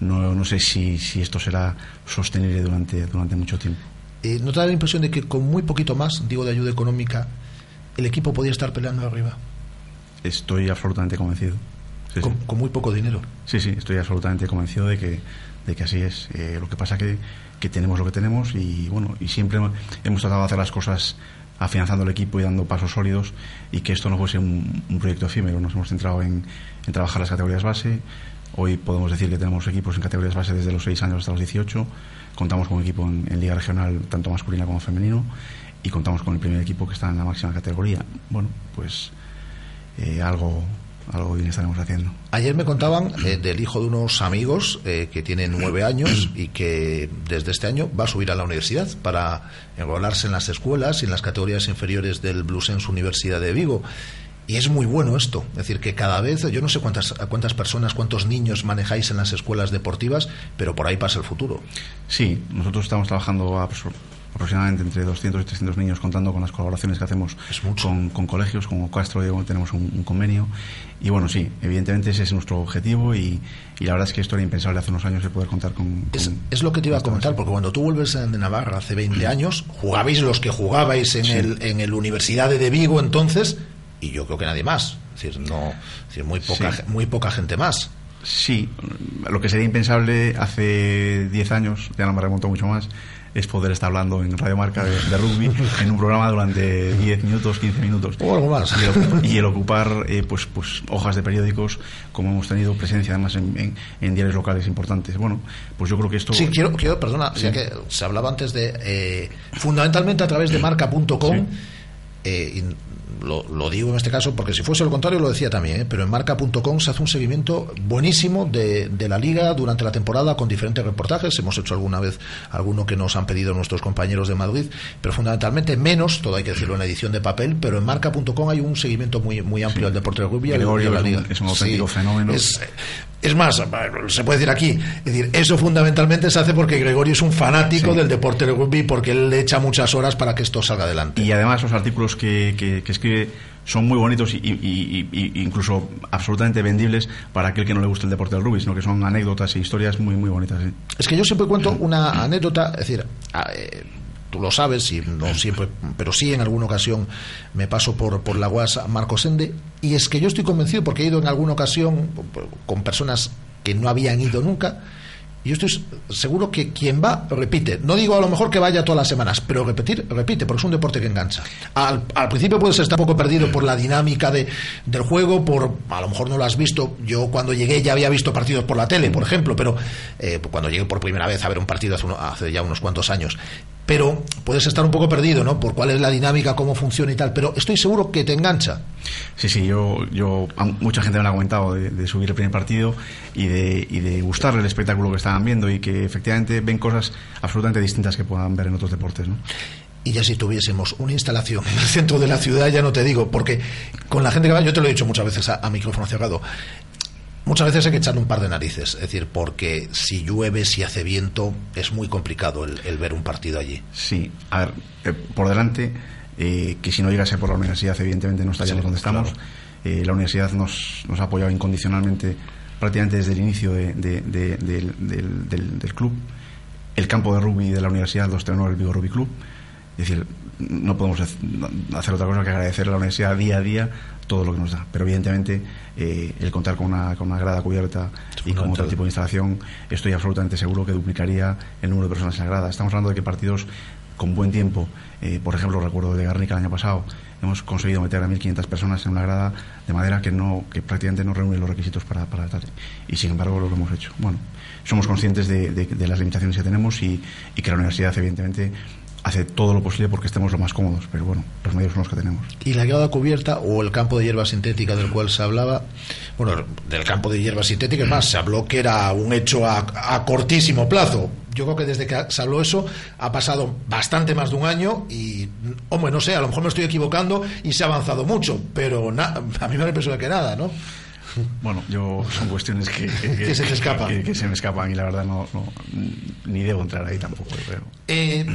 no, no sé si, si esto será sostenible durante, durante mucho tiempo. Eh, ¿No te da la impresión de que con muy poquito más, digo de ayuda económica, el equipo podía estar peleando arriba? Estoy absolutamente convencido. Sí, con, sí. con muy poco dinero. Sí, sí, estoy absolutamente convencido de que, de que así es. Eh, lo que pasa que, que tenemos lo que tenemos y bueno, y siempre hemos tratado de hacer las cosas afianzando el equipo y dando pasos sólidos y que esto no fuese un, un proyecto efímero. Nos hemos centrado en, en trabajar las categorías base. Hoy podemos decir que tenemos equipos en categorías base desde los 6 años hasta los 18. Contamos con un equipo en, en liga regional, tanto masculina como femenino, y contamos con el primer equipo que está en la máxima categoría. Bueno, pues eh, algo, algo bien estaremos haciendo. Ayer me contaban eh, del hijo de unos amigos eh, que tiene nueve años y que desde este año va a subir a la universidad para enrolarse en las escuelas y en las categorías inferiores del Bluesense Universidad de Vigo. Y es muy bueno esto, es decir, que cada vez, yo no sé cuántas, cuántas personas, cuántos niños manejáis en las escuelas deportivas, pero por ahí pasa el futuro. Sí, nosotros estamos trabajando a aproximadamente entre 200 y 300 niños contando con las colaboraciones que hacemos con, con, colegios como Castro Diego tenemos un, un, convenio. Y bueno sí evidentemente ese es nuestro objetivo y, y, la verdad es que esto era impensable hace unos años el poder contar con, con es, es, lo que te iba a comentar porque cuando tú vuelves de Navarra hace 20 años jugabais los que jugabais en sí. el en el Universidad de Vigo entonces y yo creo que nadie más. Es decir no es decir, muy poca sí. muy poca gente más. Sí lo que sería impensable hace 10 años ya no me remonto mucho más es poder estar hablando en Radio Marca de, de rugby <laughs> en un programa durante 10 minutos, 15 minutos. O algo más. Y el, y el ocupar eh, pues, pues hojas de periódicos, como hemos tenido presencia además en, en, en diarios locales importantes. Bueno, pues yo creo que esto... Sí, quiero, quiero perdona, Sí. ya que se hablaba antes de... eh, fundamentalmente a través de marca.com, eh, lo, lo digo en este caso porque si fuese lo contrario lo decía también, ¿eh? pero en marca.com se hace un seguimiento buenísimo de, de la liga durante la temporada con diferentes reportajes. Hemos hecho alguna vez alguno que nos han pedido nuestros compañeros de Madrid, pero fundamentalmente menos, todo hay que decirlo en la edición de papel, pero en marca.com hay un seguimiento muy, muy amplio del deporte del rugby y la- es un- liga. es un auténtico Sí, fenómeno. Es, es más, se puede decir aquí, es decir, eso fundamentalmente se hace porque Gregorio es un fanático Sí. del deporte del rugby porque él le echa muchas horas para que esto salga adelante. Y además los artículos que, que- que escribe son muy bonitos y, incluso absolutamente vendibles para aquel que no le guste el deporte del rugby, sino que son anécdotas e historias muy muy bonitas. ¿sí? Es que yo siempre cuento una anécdota, es decir, a- eh, tú lo sabes, y no siempre, pero sí en alguna ocasión me paso por, por la UAS Marcos Ende, y es que yo estoy convencido, porque he ido en alguna ocasión con personas que no habían ido nunca, y yo estoy seguro que quien va repite. No digo a lo mejor que vaya todas las semanas, pero repetir, repite, porque es un deporte que engancha. Al, al principio puedes estar un poco perdido por la dinámica de, del juego, por a lo mejor no lo has visto. Yo cuando llegué ya había visto partidos por la tele, por ejemplo, pero eh, cuando llegué por primera vez a ver un partido hace, uno- hace ya unos cuantos años. Pero puedes estar un poco perdido, ¿no? Por cuál es la dinámica, cómo funciona y tal. Pero estoy seguro que te engancha. Sí, sí, yo, yo mucha gente me lo ha comentado de, de subir el primer partido y de, y de gustarle el espectáculo que estaban viendo y que efectivamente ven cosas absolutamente distintas que puedan ver en otros deportes. ¿no? Y ya si tuviésemos una instalación en el centro de la ciudad, ya no te digo, porque con la gente que va, yo te lo he dicho muchas veces a, a micrófono cerrado, muchas veces hay que echarle un par de narices, es decir, porque si llueve, si hace viento, es muy complicado el, el ver un partido allí. Sí, a ver, eh, por delante, eh, que si no llegase por la universidad, evidentemente no estaríamos Sí, donde estamos. claro. Eh, la universidad nos, nos ha apoyado incondicionalmente prácticamente desde el inicio de- de- de- del, del- del- del club. El campo de rugby de la universidad lo estrenó el Vigo Rugby Club. Es decir, no podemos hacer otra cosa que agradecer a la universidad día a día todo lo que nos da. Pero evidentemente eh, el contar con una, con una grada cubierta y con otro tipo de instalación, estoy absolutamente seguro que duplicaría el número de personas en la grada. Estamos hablando de que partidos con buen tiempo, eh, por ejemplo, recuerdo de Garnica el año pasado, hemos conseguido meter a 1.500 personas en una grada de madera que no que prácticamente no reúne los requisitos para, para tal. Y sin embargo lo hemos hecho. Bueno, somos conscientes de, de- de las limitaciones que tenemos y, y que la universidad, evidentemente, hace todo lo posible porque estemos lo más cómodos, pero bueno, los medios son los que tenemos. Y la grada cubierta o el campo de hierba sintética del cual se hablaba, bueno, del campo de hierba sintética, es más, se habló que era un hecho a, a cortísimo plazo. Yo creo que desde que se habló eso ha pasado bastante más de un año y, hombre, no sé, a lo mejor me estoy equivocando y se ha avanzado mucho, pero na- <laughs> a mí me da la impresión de que nada, ¿no? Bueno, yo son cuestiones que, <laughs> Que se te escapan. Que, que se me escapan y la verdad no, no- ni debo entrar ahí tampoco. Pero, Eh,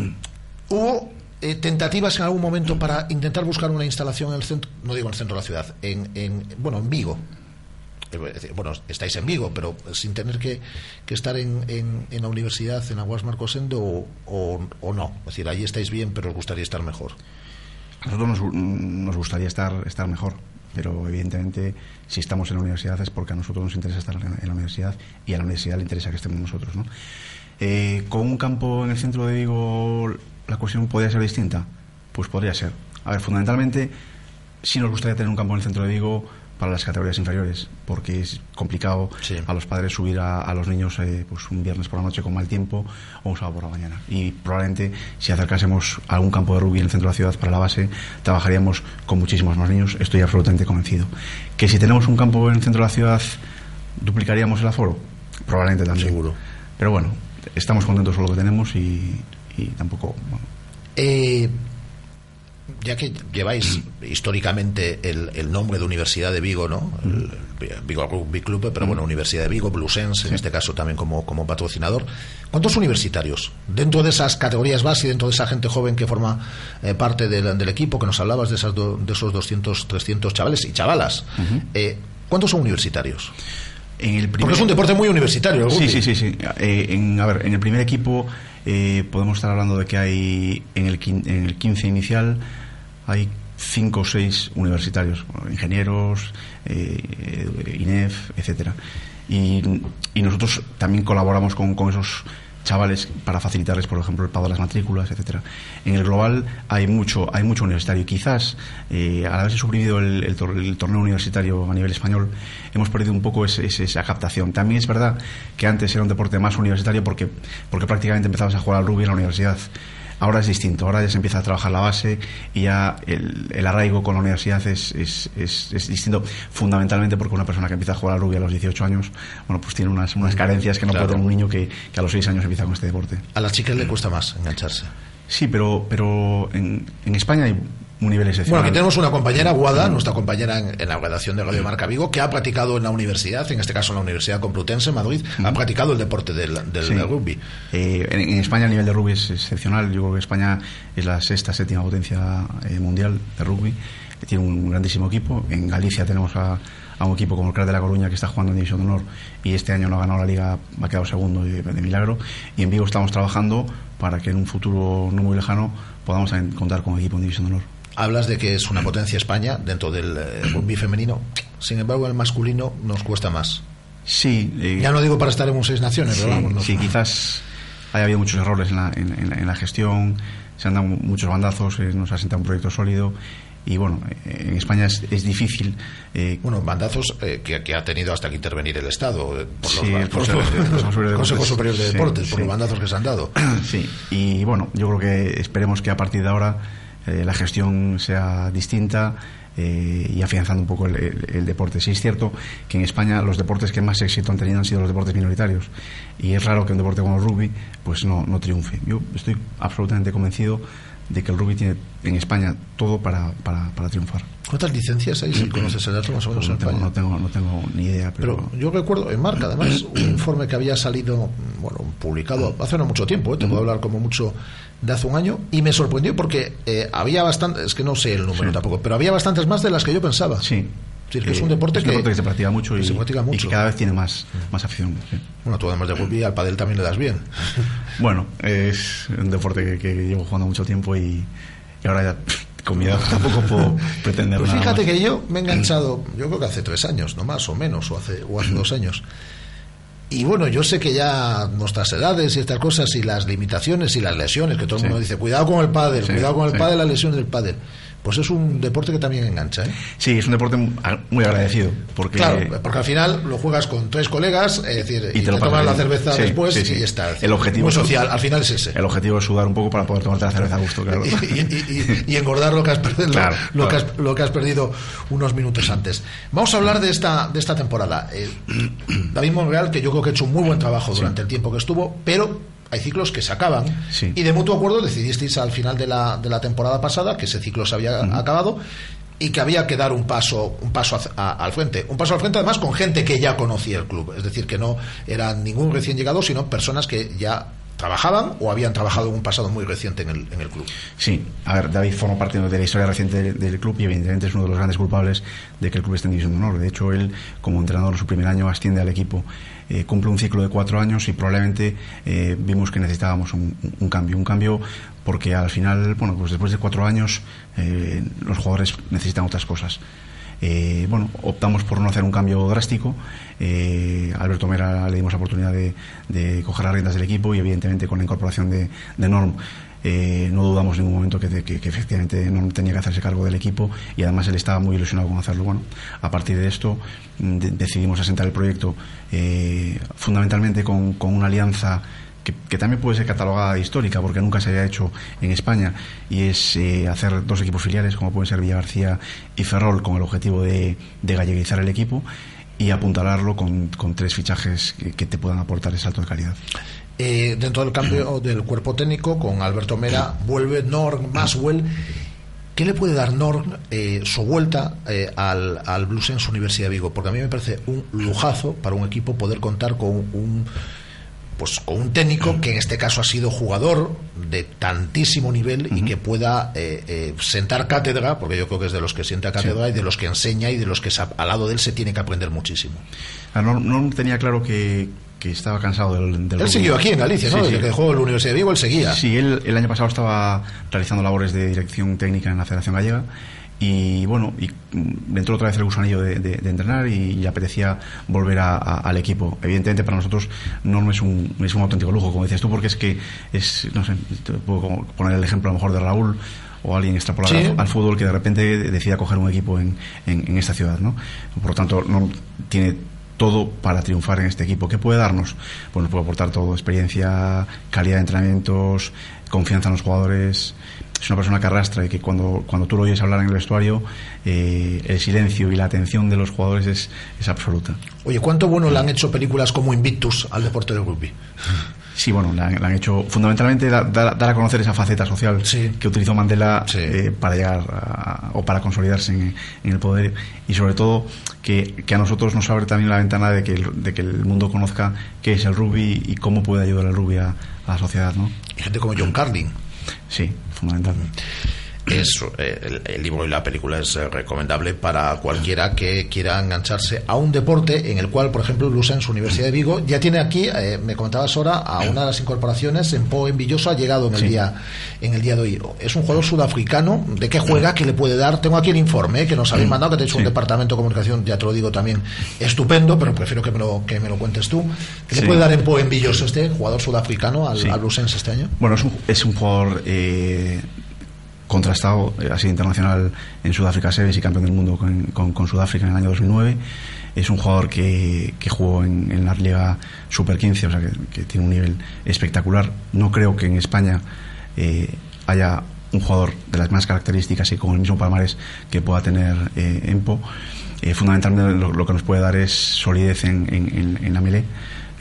¿Hubo eh, tentativas en algún momento para intentar buscar una instalación en el centro, no digo en el centro de la ciudad, en, en bueno, en Vigo? Eh, Bueno, estáis en Vigo, pero sin tener que, estar en, la universidad, en Aguas Marcosendo, o, o, no. Es decir, ahí estáis bien, pero os gustaría estar mejor. A nosotros nos, gu- nos gustaría estar, estar mejor, pero evidentemente si estamos en la universidad es porque a nosotros nos interesa estar en la, en la universidad y a la universidad le interesa que estemos nosotros. ¿no? Eh, ¿Con un campo en el centro de Vigo la cuestión podría ser distinta? Pues podría ser. A ver, fundamentalmente sí nos gustaría tener un campo en el centro de Vigo para las categorías inferiores, porque es complicado a los padres subir a, a los niños eh, pues un viernes por la noche con mal tiempo o un sábado por la mañana. Y probablemente si acercásemos a algún campo de rugby en el centro de la ciudad para la base, trabajaríamos con muchísimos más niños, estoy absolutamente convencido. Que si tenemos un campo en el centro de la ciudad, duplicaríamos el aforo, probablemente también. Seguro. Pero bueno, estamos contentos con lo que tenemos y, y tampoco... bueno, Eh, ya que lleváis históricamente el, el nombre de Universidad de Vigo, ¿no? El, el Vigo Rugby Club, pero bueno, Universidad de Vigo, Bluesense, en este caso también como, como patrocinador. ¿Cuántos universitarios? Dentro de esas categorías base y dentro de esa gente joven que forma eh, parte del, del equipo, que nos hablabas de, esas do- de esos 200, 300 chavales y chavalas, eh, ¿cuántos son universitarios? En el Porque es un deporte muy universitario. el Sí, sí, sí. sí. Eh, en, a ver, en el primer equipo eh, podemos estar hablando de que hay en el, en el 15 inicial hay cinco o seis universitarios, ingenieros, eh, INEF, etcétera. Y, y nosotros también colaboramos con, con esos chavales para facilitarles, por ejemplo, el pago de las matrículas, etcétera. En el global hay mucho, hay mucho universitario. Quizás eh, al haberse suprimido el, el, torneo universitario a nivel español, hemos perdido un poco ese, esa captación. También es verdad que antes era un deporte más universitario porque, porque prácticamente empezabas a jugar al rugby en la universidad. Ahora es distinto, ahora ya se empieza a trabajar la base y ya el, arraigo con la universidad es, es, es, distinto, fundamentalmente porque una persona que empieza a jugar al rugby a los 18 años, bueno, pues tiene unas, unas carencias que no puede tener un niño que, que a los 6 años empieza con este deporte. A las chicas le cuesta más engancharse. Sí, pero, pero en, en España hay nivel excepcional. Bueno, aquí tenemos una compañera, Guada, nuestra compañera en, la redacción de Radio Marca Vigo, que ha practicado en la universidad, en este caso en la Universidad Complutense, Madrid, ha practicado el deporte del, rugby. Eh, en, España el nivel de rugby es excepcional. Yo creo que España es la sexta, séptima potencia eh, mundial de rugby. Tiene un grandísimo equipo. En Galicia tenemos a, un equipo como el Crat de la Coruña que está jugando en División de Honor y este año no ha ganado la liga, ha quedado segundo de, de milagro. Y en Vigo estamos trabajando para que en un futuro no muy lejano podamos contar con un equipo en División de Honor hablas de que es una potencia España dentro del eh, rugby femenino. Sin embargo, el masculino nos cuesta más. Sí. Eh, ya no digo para estar en un seis naciones, sí, pero sí, quizás haya habido muchos errores en la, en, la gestión, se han dado muchos bandazos, eh, nos ha sentado un proyecto sólido y bueno, en España es, es difícil. bueno, bandazos que, que, ha tenido hasta que intervenir el Estado, por sí, <laughs> el Consejo, Superior de Deportes, por los bandazos que se han dado. <clears throat> Sí, y bueno, yo creo que esperemos que a partir de ahora eh, la gestión sea distinta eh, y afianzando un poco el, deporte. Sí es cierto que en España los deportes que más éxito han tenido han sido los deportes minoritarios y es raro que un deporte como el rugby pues no, no triunfe. Yo estoy absolutamente convencido de que el rugby tiene en España todo para, para, para triunfar. ¿Cuántas licencias hay? Si conoces el dato más o menos en España. No tengo, no tengo ni idea. Pero... yo recuerdo en Marca, además, un informe que había salido, bueno, publicado hace no mucho tiempo, ¿eh? te puedo hablar como mucho de hace un año, y me sorprendió porque eh, había bastantes, es que no sé el número tampoco, pero había bastantes más de las que yo pensaba. Sí. Es, que es un deporte, es que, deporte que, se practica mucho y, se practica mucho. y cada vez tiene más, más afición. Bueno, tú además de rugby al padel también le das bien. <laughs> bueno, es un deporte que, que llevo jugando mucho tiempo y, y ahora ya con mi edad tampoco <laughs> puedo pretender pues nada fíjate que yo me he <clears throat> enganchado, yo creo que hace tres años, no más o menos, o hace, o hace dos años. Y bueno, yo sé que ya nuestras edades y estas cosas y las limitaciones y las lesiones, que todo el mundo dice, cuidado con el pádel, cuidado con el pádel, las lesiones del pádel pues es un deporte que también engancha. ¿eh? Sí, es un deporte muy agradecido. Porque... Claro, porque al final lo juegas con tres colegas, es decir, y, te, tomas la cerveza después y está. El objetivo muy social, al final es ese. El objetivo es sudar un poco para poder tomarte la cerveza a gusto, claro. <laughs> y, engordar lo que, has perdido, lo, Que has, lo que has perdido unos minutos antes. Vamos a hablar de esta, de esta temporada. Eh, <clears throat> David Monreal, que yo creo que ha hecho un muy buen trabajo durante el tiempo que estuvo, pero hay ciclos que se acaban. Y de mutuo acuerdo decidisteis al final de la, de la temporada pasada que ese ciclo se había acabado y que había que dar un paso un paso al frente un paso al frente además con gente que ya conocía el club es decir que no eran ningún recién llegado sino personas que ya trabajaban o habían trabajado en un pasado muy reciente en el, en el club. Sí, a ver, David forma parte de la historia reciente del, club y evidentemente es uno de los grandes culpables de que el club esté en división de honor. De hecho, él, como entrenador en su primer año, asciende al equipo, eh, cumple un ciclo de cuatro años y probablemente eh, vimos que necesitábamos un, cambio. Un cambio porque al final, bueno, pues después de cuatro años, eh, los jugadores necesitan otras cosas. Eh, bueno, optamos por no hacer un cambio drástico. Eh, Alberto Mera le dimos la oportunidad de, coger las riendas del equipo y evidentemente con la incorporación de, Norm eh, no dudamos en ningún momento que, efectivamente Norm tenía que hacerse cargo del equipo y además él estaba muy ilusionado con hacerlo. Bueno, a partir de esto mm, decidimos asentar el proyecto fundamentalmente con una alianza que, también puede ser catalogada histórica porque nunca se había hecho en España y es eh, hacer dos equipos filiales como pueden ser Villa García y Ferrol con el objetivo de, de galleguizar el equipo y apuntalarlo con, con tres fichajes que, te puedan aportar ese salto de calidad. Eh, dentro del cambio del cuerpo técnico con Alberto Mera vuelve Norm Maswell ¿Qué le puede dar Norm eh, su vuelta al, al Bluesense Universidad de Vigo? Porque a mí me parece un lujazo para un equipo poder contar con un pues con un técnico que en este caso ha sido jugador de tantísimo nivel y que pueda eh, eh, sentar cátedra, porque yo creo que es de los que sienta cátedra y de los que enseña y de los que al lado de él se tiene que aprender muchísimo. Ah, no, tenía claro que, estaba cansado del, Él siguió aquí en Galicia, ¿no? Desde que dejó la Universidad de Vigo, él seguía. Sí, él el año pasado estaba realizando labores de dirección técnica en la Federación Gallega y bueno, y entró otra vez el gusanillo de, de, de entrenar y, y, apetecía volver a, a, al equipo. Evidentemente para nosotros no es un, es un auténtico lujo, como decías tú, porque es que es, no sé, te puedo poner el ejemplo a lo mejor de Raúl o alguien extrapolado sí. al, fútbol que de repente decida coger un equipo en, en, en esta ciudad, ¿no? Por lo tanto, no tiene todo para triunfar en este equipo. ¿Qué puede darnos? Pues nos puede aportar todo, experiencia, calidad de entrenamientos, confianza en los jugadores. Es una persona que arrastra y que cuando, cuando tú lo oyes hablar en el vestuario, eh, el silencio y la atención de los jugadores es, es absoluta. Oye, ¿cuánto bueno le han hecho películas como Invictus al deporte del rugby? <laughs> Sí, bueno, la, la han hecho fundamentalmente dar, a conocer esa faceta social sí. que utilizó Mandela sí. eh, para llegar a, o para consolidarse en, en, el poder y sobre todo que, que, a nosotros nos abre también la ventana de que, el, de que el mundo conozca qué es el rugby y cómo puede ayudar el rugby a, a la sociedad, ¿no? Y gente como John Carlin. Sí, fundamental. Es, eh, el, el, libro y la película es eh, recomendable para cualquiera que quiera engancharse a un deporte en el cual, por ejemplo, Lucens Universidad de Vigo ya tiene aquí, eh, me comentabas ahora, a una de las incorporaciones en Po en Villoso ha llegado en el sí. día en el día de hoy. Es un jugador sudafricano, ¿de qué juega? ¿Qué le puede dar? Tengo aquí el informe que nos habéis mandado, que te he hecho sí. un departamento de comunicación, ya te lo digo también, estupendo, pero prefiero que me lo, que me lo cuentes tú. ¿Qué sí. le puede dar en Po en Villoso este jugador sudafricano al, al este año? Bueno, es un, es un jugador eh, contrastado, eh, ha sido internacional en Sudáfrica Series y campeón del mundo con, con, Sudáfrica en el año 2009. Es un jugador que, que jugó en, la Liga Super 15, o sea que, tiene un nivel espectacular. No creo que en España eh, haya un jugador de las más características y con el mismo palmarés que pueda tener eh, Empo. Fundamentalmente lo, lo, que nos puede dar es solidez en, en, en la melee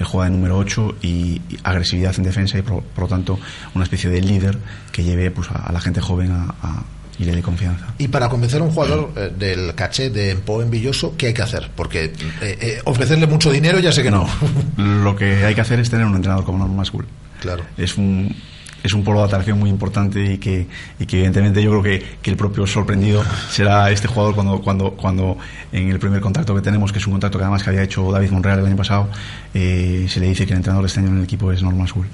él juega de número 8 y, y, agresividad en defensa y por, por, lo tanto una especie de líder que lleve pues, a, a la gente joven a, a, y le dé confianza. Y para convencer a un jugador eh, del caché de Empo en Villoso, ¿qué hay que hacer? Porque eh, eh, ofrecerle mucho dinero ya sé que no. no. <laughs> Lo que hay que hacer es tener un entrenador como Norman School. Claro. Es un, es un polo de atracción muy importante y que, y que evidentemente yo creo que, que, el propio sorprendido será este jugador cuando, cuando, cuando en el primer contacto que tenemos, que es un contacto que además que había hecho David Monreal el año pasado, eh, se le dice que el entrenador de este año en el equipo es Norman School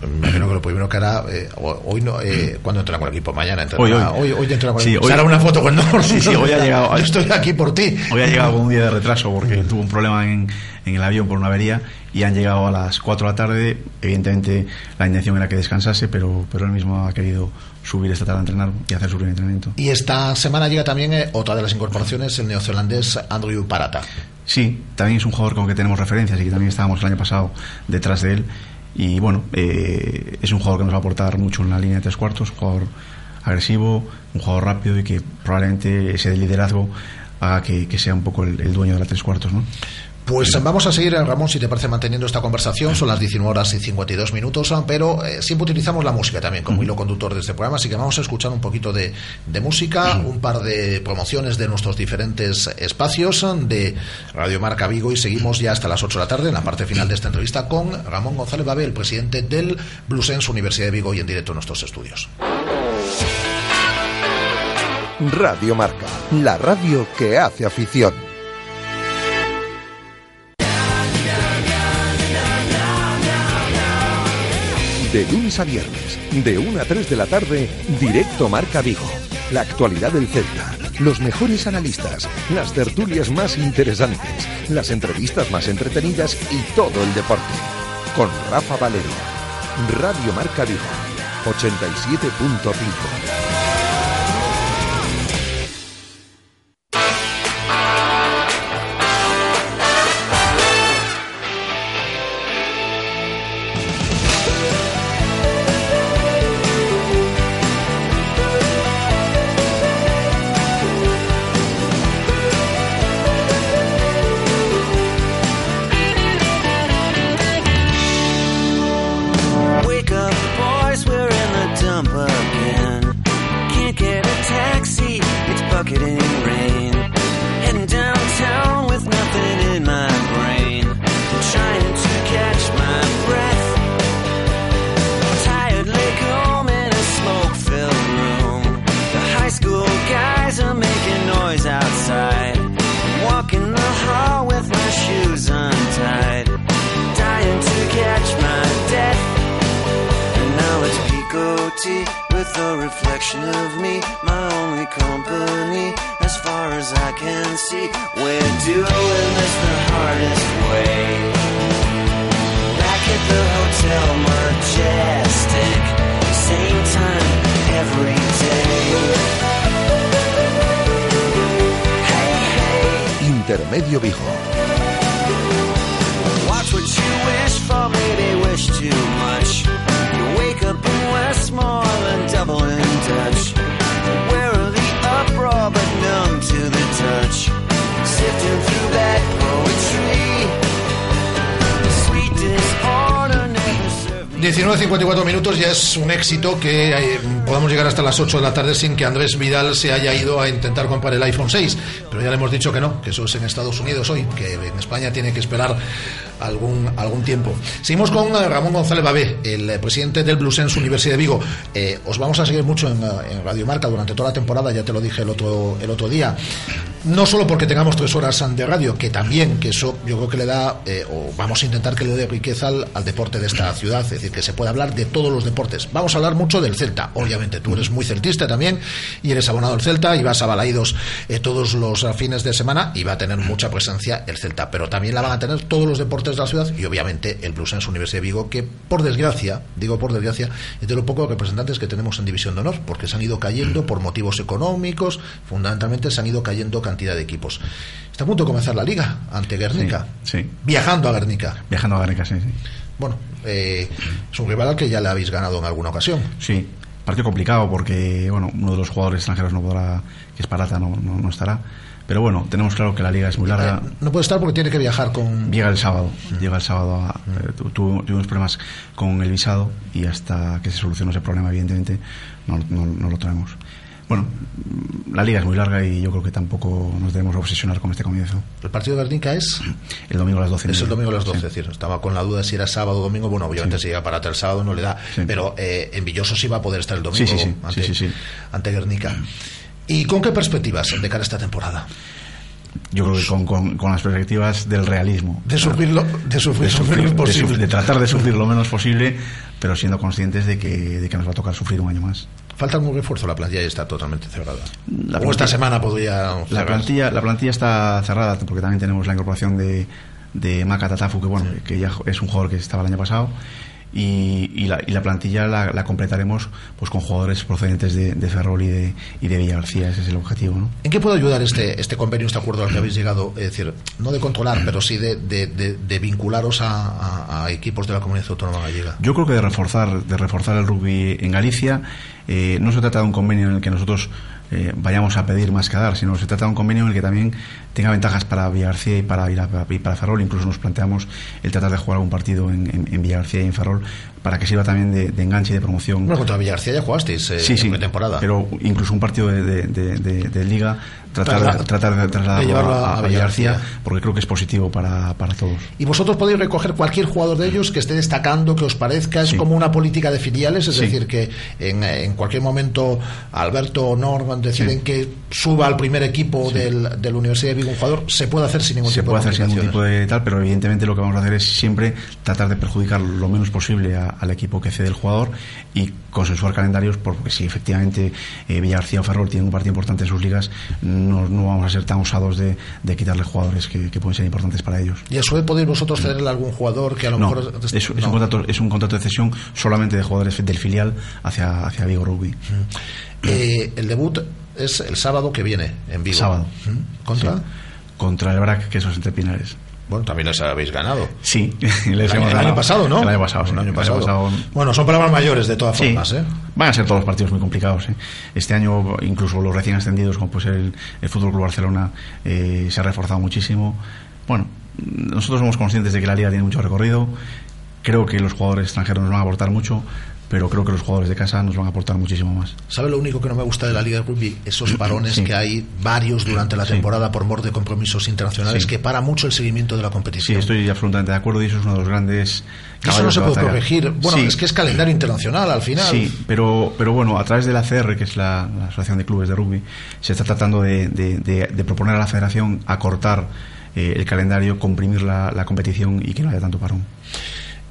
me imagino que lo primero que hará eh, hoy no eh, cuando entra con el equipo mañana entra, hoy, hoy. hoy, hoy entra con el sí, equipo. Hoy, hará una foto Norman sí, sí, hoy ha llegado yo <laughs> estoy aquí por ti. Hoy ha llegado con un día de retraso porque tuvo un problema en, en el avión por una avería y han llegado a las 4 de la tarde. Evidentemente la intención era que descansase pero, pero él mismo ha querido subir esta tarde a entrenar y hacer su primer entrenamiento. Y esta semana llega también eh, otra de las incorporaciones el neozelandés Andrew Parata. Sí, también es un jugador con el que tenemos referencias y que también estábamos el año pasado detrás de él y bueno, eh, es un jugador que nos va a aportar mucho en la línea de tres cuartos, un jugador agresivo, un jugador rápido y que probablemente ese liderazgo haga que, que sea un poco el, el, dueño de la tres cuartos, ¿no? Pues vamos a seguir, Ramón, si te parece, manteniendo esta conversación. Son las 19 horas y 52 minutos, pero eh, siempre utilizamos la música también como hilo conductor de este programa, así que vamos a escuchar un poquito de, de música, un par de promociones de nuestros diferentes espacios de Radio Marca Vigo y seguimos ya hasta las 8 de la tarde en la parte final de esta entrevista con Ramón González Babe, el presidente del Bluesense Universidad de Vigo y en directo en nuestros estudios. Radio Marca, la radio que hace afición. De lunes a viernes, de 1 a 3 de la tarde, directo Marca Vigo. La actualidad del Celta, los mejores analistas, las tertulias más interesantes, las entrevistas más entretenidas y todo el deporte. Con Rafa Valero. Radio Marca Vigo, 87.5. 19.54 minutos ya es un éxito que eh, podamos llegar hasta las 8 de la tarde sin que Andrés Vidal se haya ido a intentar comprar el iPhone 6. Pero ya le hemos dicho que no, que eso es en Estados Unidos hoy, que en España tiene que esperar algún, algún tiempo. Seguimos con eh, Ramón González Babé, el eh, presidente del Bluesense Universidad de Vigo. Eh, os vamos a seguir mucho en, eh, en Radio Marca durante toda la temporada, ya te lo dije el otro, el otro día. No solo porque tengamos tres horas de radio, que también, que eso yo creo que le da, eh, o vamos a intentar que le dé riqueza al, al deporte de esta ciudad, es decir, que se puede hablar de todos los deportes. Vamos a hablar mucho del Celta, obviamente. Tú eres muy celtista también y eres abonado al Celta y vas a Balaídos eh, todos los fines de semana y va a tener mucha presencia el Celta, pero también la van a tener todos los deportes de la ciudad y obviamente el Bluesense Universidad de Vigo, que por desgracia, digo por desgracia, es de los pocos representantes que tenemos en División de Honor, porque se han ido cayendo por motivos económicos, fundamentalmente se han ido cayendo cantidad de equipos. Está a punto de comenzar la liga ante Guernica, Sí, viajando a Guernica. viajando a Guernica, sí, sí. Bueno, eh, es un rival al que ya le habéis ganado en alguna ocasión. Sí, partido complicado porque bueno, uno de los jugadores extranjeros no podrá, que es Parata, no, no, no estará. Pero bueno, tenemos claro que la liga es muy larga. Eh, no puede estar porque tiene que viajar con... Llega el sábado, llega el sábado. A, eh, tu- tu- tuvimos problemas con el visado y hasta que se solucione ese problema, evidentemente, no, no- no lo traemos. Bueno, mm, la liga es muy larga y yo creo que tampoco nos debemos obsesionar con este comienzo. El partido de Guernica es... <clears throat> El domingo a las 12. Es el domingo a las 12, Sí. es decir, estaba con la duda si era sábado o domingo. Bueno, obviamente si llega para el sábado no le da, pero eh, en Villoso sí va a poder estar el domingo Sí, sí, sí. Ante, Sí, sí, sí. ante Guernica. <clears throat> ¿Y con qué perspectivas de cara a esta temporada? Yo creo que con, con- con las perspectivas del realismo. De sufrirlo, de sufrir, de, lo sufrir- menos de posible. sufrir- de tratar de sufrir lo menos posible, pero siendo conscientes de que, de que nos va a tocar sufrir un año más. Falta algún refuerzo, la plantilla ya está totalmente cerrada. La o esta semana podría La cerrar. plantilla, la plantilla está cerrada porque también tenemos la incorporación de, de Maka Tatafu, que bueno, que ya es un jugador que estaba el año pasado. Y, y la, y la plantilla la, la completaremos pues con jugadores procedentes de, de Ferrol y de, y de Villa García, ese es el objetivo. ¿no? ¿En qué puede ayudar este, este convenio, este acuerdo al que habéis llegado? Es decir, no de controlar, pero sí de, de- de- de vincularos a, a- a equipos de la comunidad autónoma gallega. Yo creo que de reforzar, de reforzar el rugby en Galicia, eh, no se trata de un convenio en el que nosotros eh, vayamos a pedir más que a dar, sino se trata de un convenio en el que también tenga ventajas para Villarcía y para, y para, Ferrol. Incluso nos planteamos el tratar de jugar algún partido en, en, en Villarcía y en Ferrol para que sirva también de, de enganche y de promoción. Bueno, contra Villarcía ya jugasteis eh, sí, sí, en pretemporada. pero incluso un partido de, liga tratar, Trasla- tratar de trasladarlo a, a a Villarcía, Villarcía. porque creo que es positivo para, para todos. Y vosotros podéis recoger cualquier jugador de ellos que esté destacando, que os parezca, es Sí. como una política de filiales, es decir, que en, en cualquier momento Alberto o Norman deciden que suba al primer equipo del, de la Universidad de Un jugador, se puede hacer sin ningún se tipo puede de hacer sin ningún complicaciones. tipo de tal, pero evidentemente lo que vamos a hacer es siempre tratar de perjudicar lo menos posible a- al equipo que cede el jugador y consensuar calendarios, porque si efectivamente eh, Villarcía o Ferrol tienen un partido importante en sus ligas, no, no vamos a ser tan osados de, de quitarle jugadores que, que pueden ser importantes para ellos. ¿Y a su vez podéis vosotros cederle a algún jugador que a lo No, mejor... es, es no. un contrato, es un contrato de cesión solamente de jugadores del filial hacia, hacia Vigo Rugby. Eh, el debut es el sábado que viene en Vigo. Sábado. ¿Mm? ¿Contra? Sí. Contra el BRAC, que esos entre Pinares. Bueno, también les habéis ganado. Sí, <laughs> les El año, hemos el ganado. año pasado, ¿no? El año pasado, sí. El año El pasado. pasado- Bueno, son palabras mayores de todas Sí. formas, ¿eh? Van a ser todos los partidos muy complicados. ¿eh? Este año, incluso los recién ascendidos, como puede ser el, el Fútbol Club Barcelona, eh, se ha reforzado muchísimo. Bueno, nosotros somos conscientes de que la liga tiene mucho recorrido. Creo que los jugadores extranjeros nos van a aportar mucho, pero creo que los jugadores de casa nos van a aportar muchísimo más. ¿Sabe lo único que no me gusta de la Liga de Rugby? Esos parones Sí. que hay, varios durante la Sí. temporada por mor de compromisos internacionales, Sí. que para mucho el seguimiento de la Sí, competición. estoy absolutamente de acuerdo y eso es uno de los grandes. Eso no se de puede corregir. Bueno, Sí. es que es calendario internacional al final. Sí, pero, pero bueno, a través de la CR, que es la, la Asociación de Clubes de Rugby, se está tratando de, de- de- de proponer a la federación acortar eh, el calendario, comprimir la, la competición y que no haya tanto parón.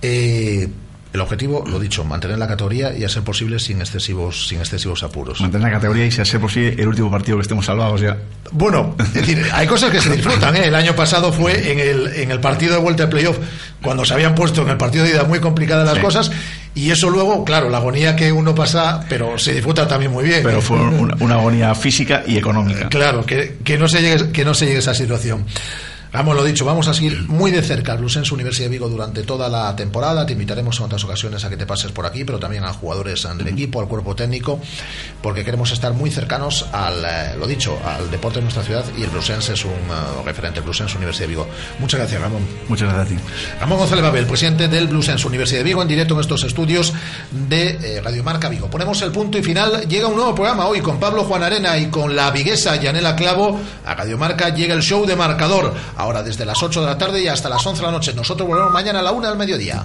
Eh, El objetivo, lo dicho, mantener la categoría y a ser posible sin excesivos, sin excesivos apuros. Mantener la categoría y si a ser posible el último partido que estemos salvados ya. Bueno, es decir, hay cosas que se disfrutan. ¿eh? El año pasado fue en el, en el partido de vuelta de playoff, cuando se habían puesto en el partido de ida muy complicadas las Sí. cosas, y eso luego, claro, la agonía que uno pasa, pero se disfruta también muy bien. Pero fue una, una agonía física y económica. Claro, que, que no se llegue, que no se llegue a esa situación. Vamos, lo dicho, vamos a seguir muy de cerca al Lucense Universidad de Vigo durante toda la temporada. Te invitaremos en otras ocasiones a que te pases por aquí, pero también a jugadores del equipo, al cuerpo técnico, porque queremos estar muy cercanos al, eh, lo dicho, al deporte de nuestra ciudad y el Blusense es un eh, referente, el Blusense Universidad de Vigo. Muchas gracias, Ramón. Muchas gracias a ti. Ramón González Babel, presidente del Blusense Universidad de Vigo, en directo en estos estudios de eh, Radio Marca Vigo. Ponemos el punto y final. Llega un nuevo programa hoy con Pablo Juan Arena y con la viguesa Yanela Clavo. A Radio Marca llega el show de marcador. Ahora desde las 8 de la tarde y hasta las 11 de la noche. Nosotros volvemos mañana a la 1 del mediodía.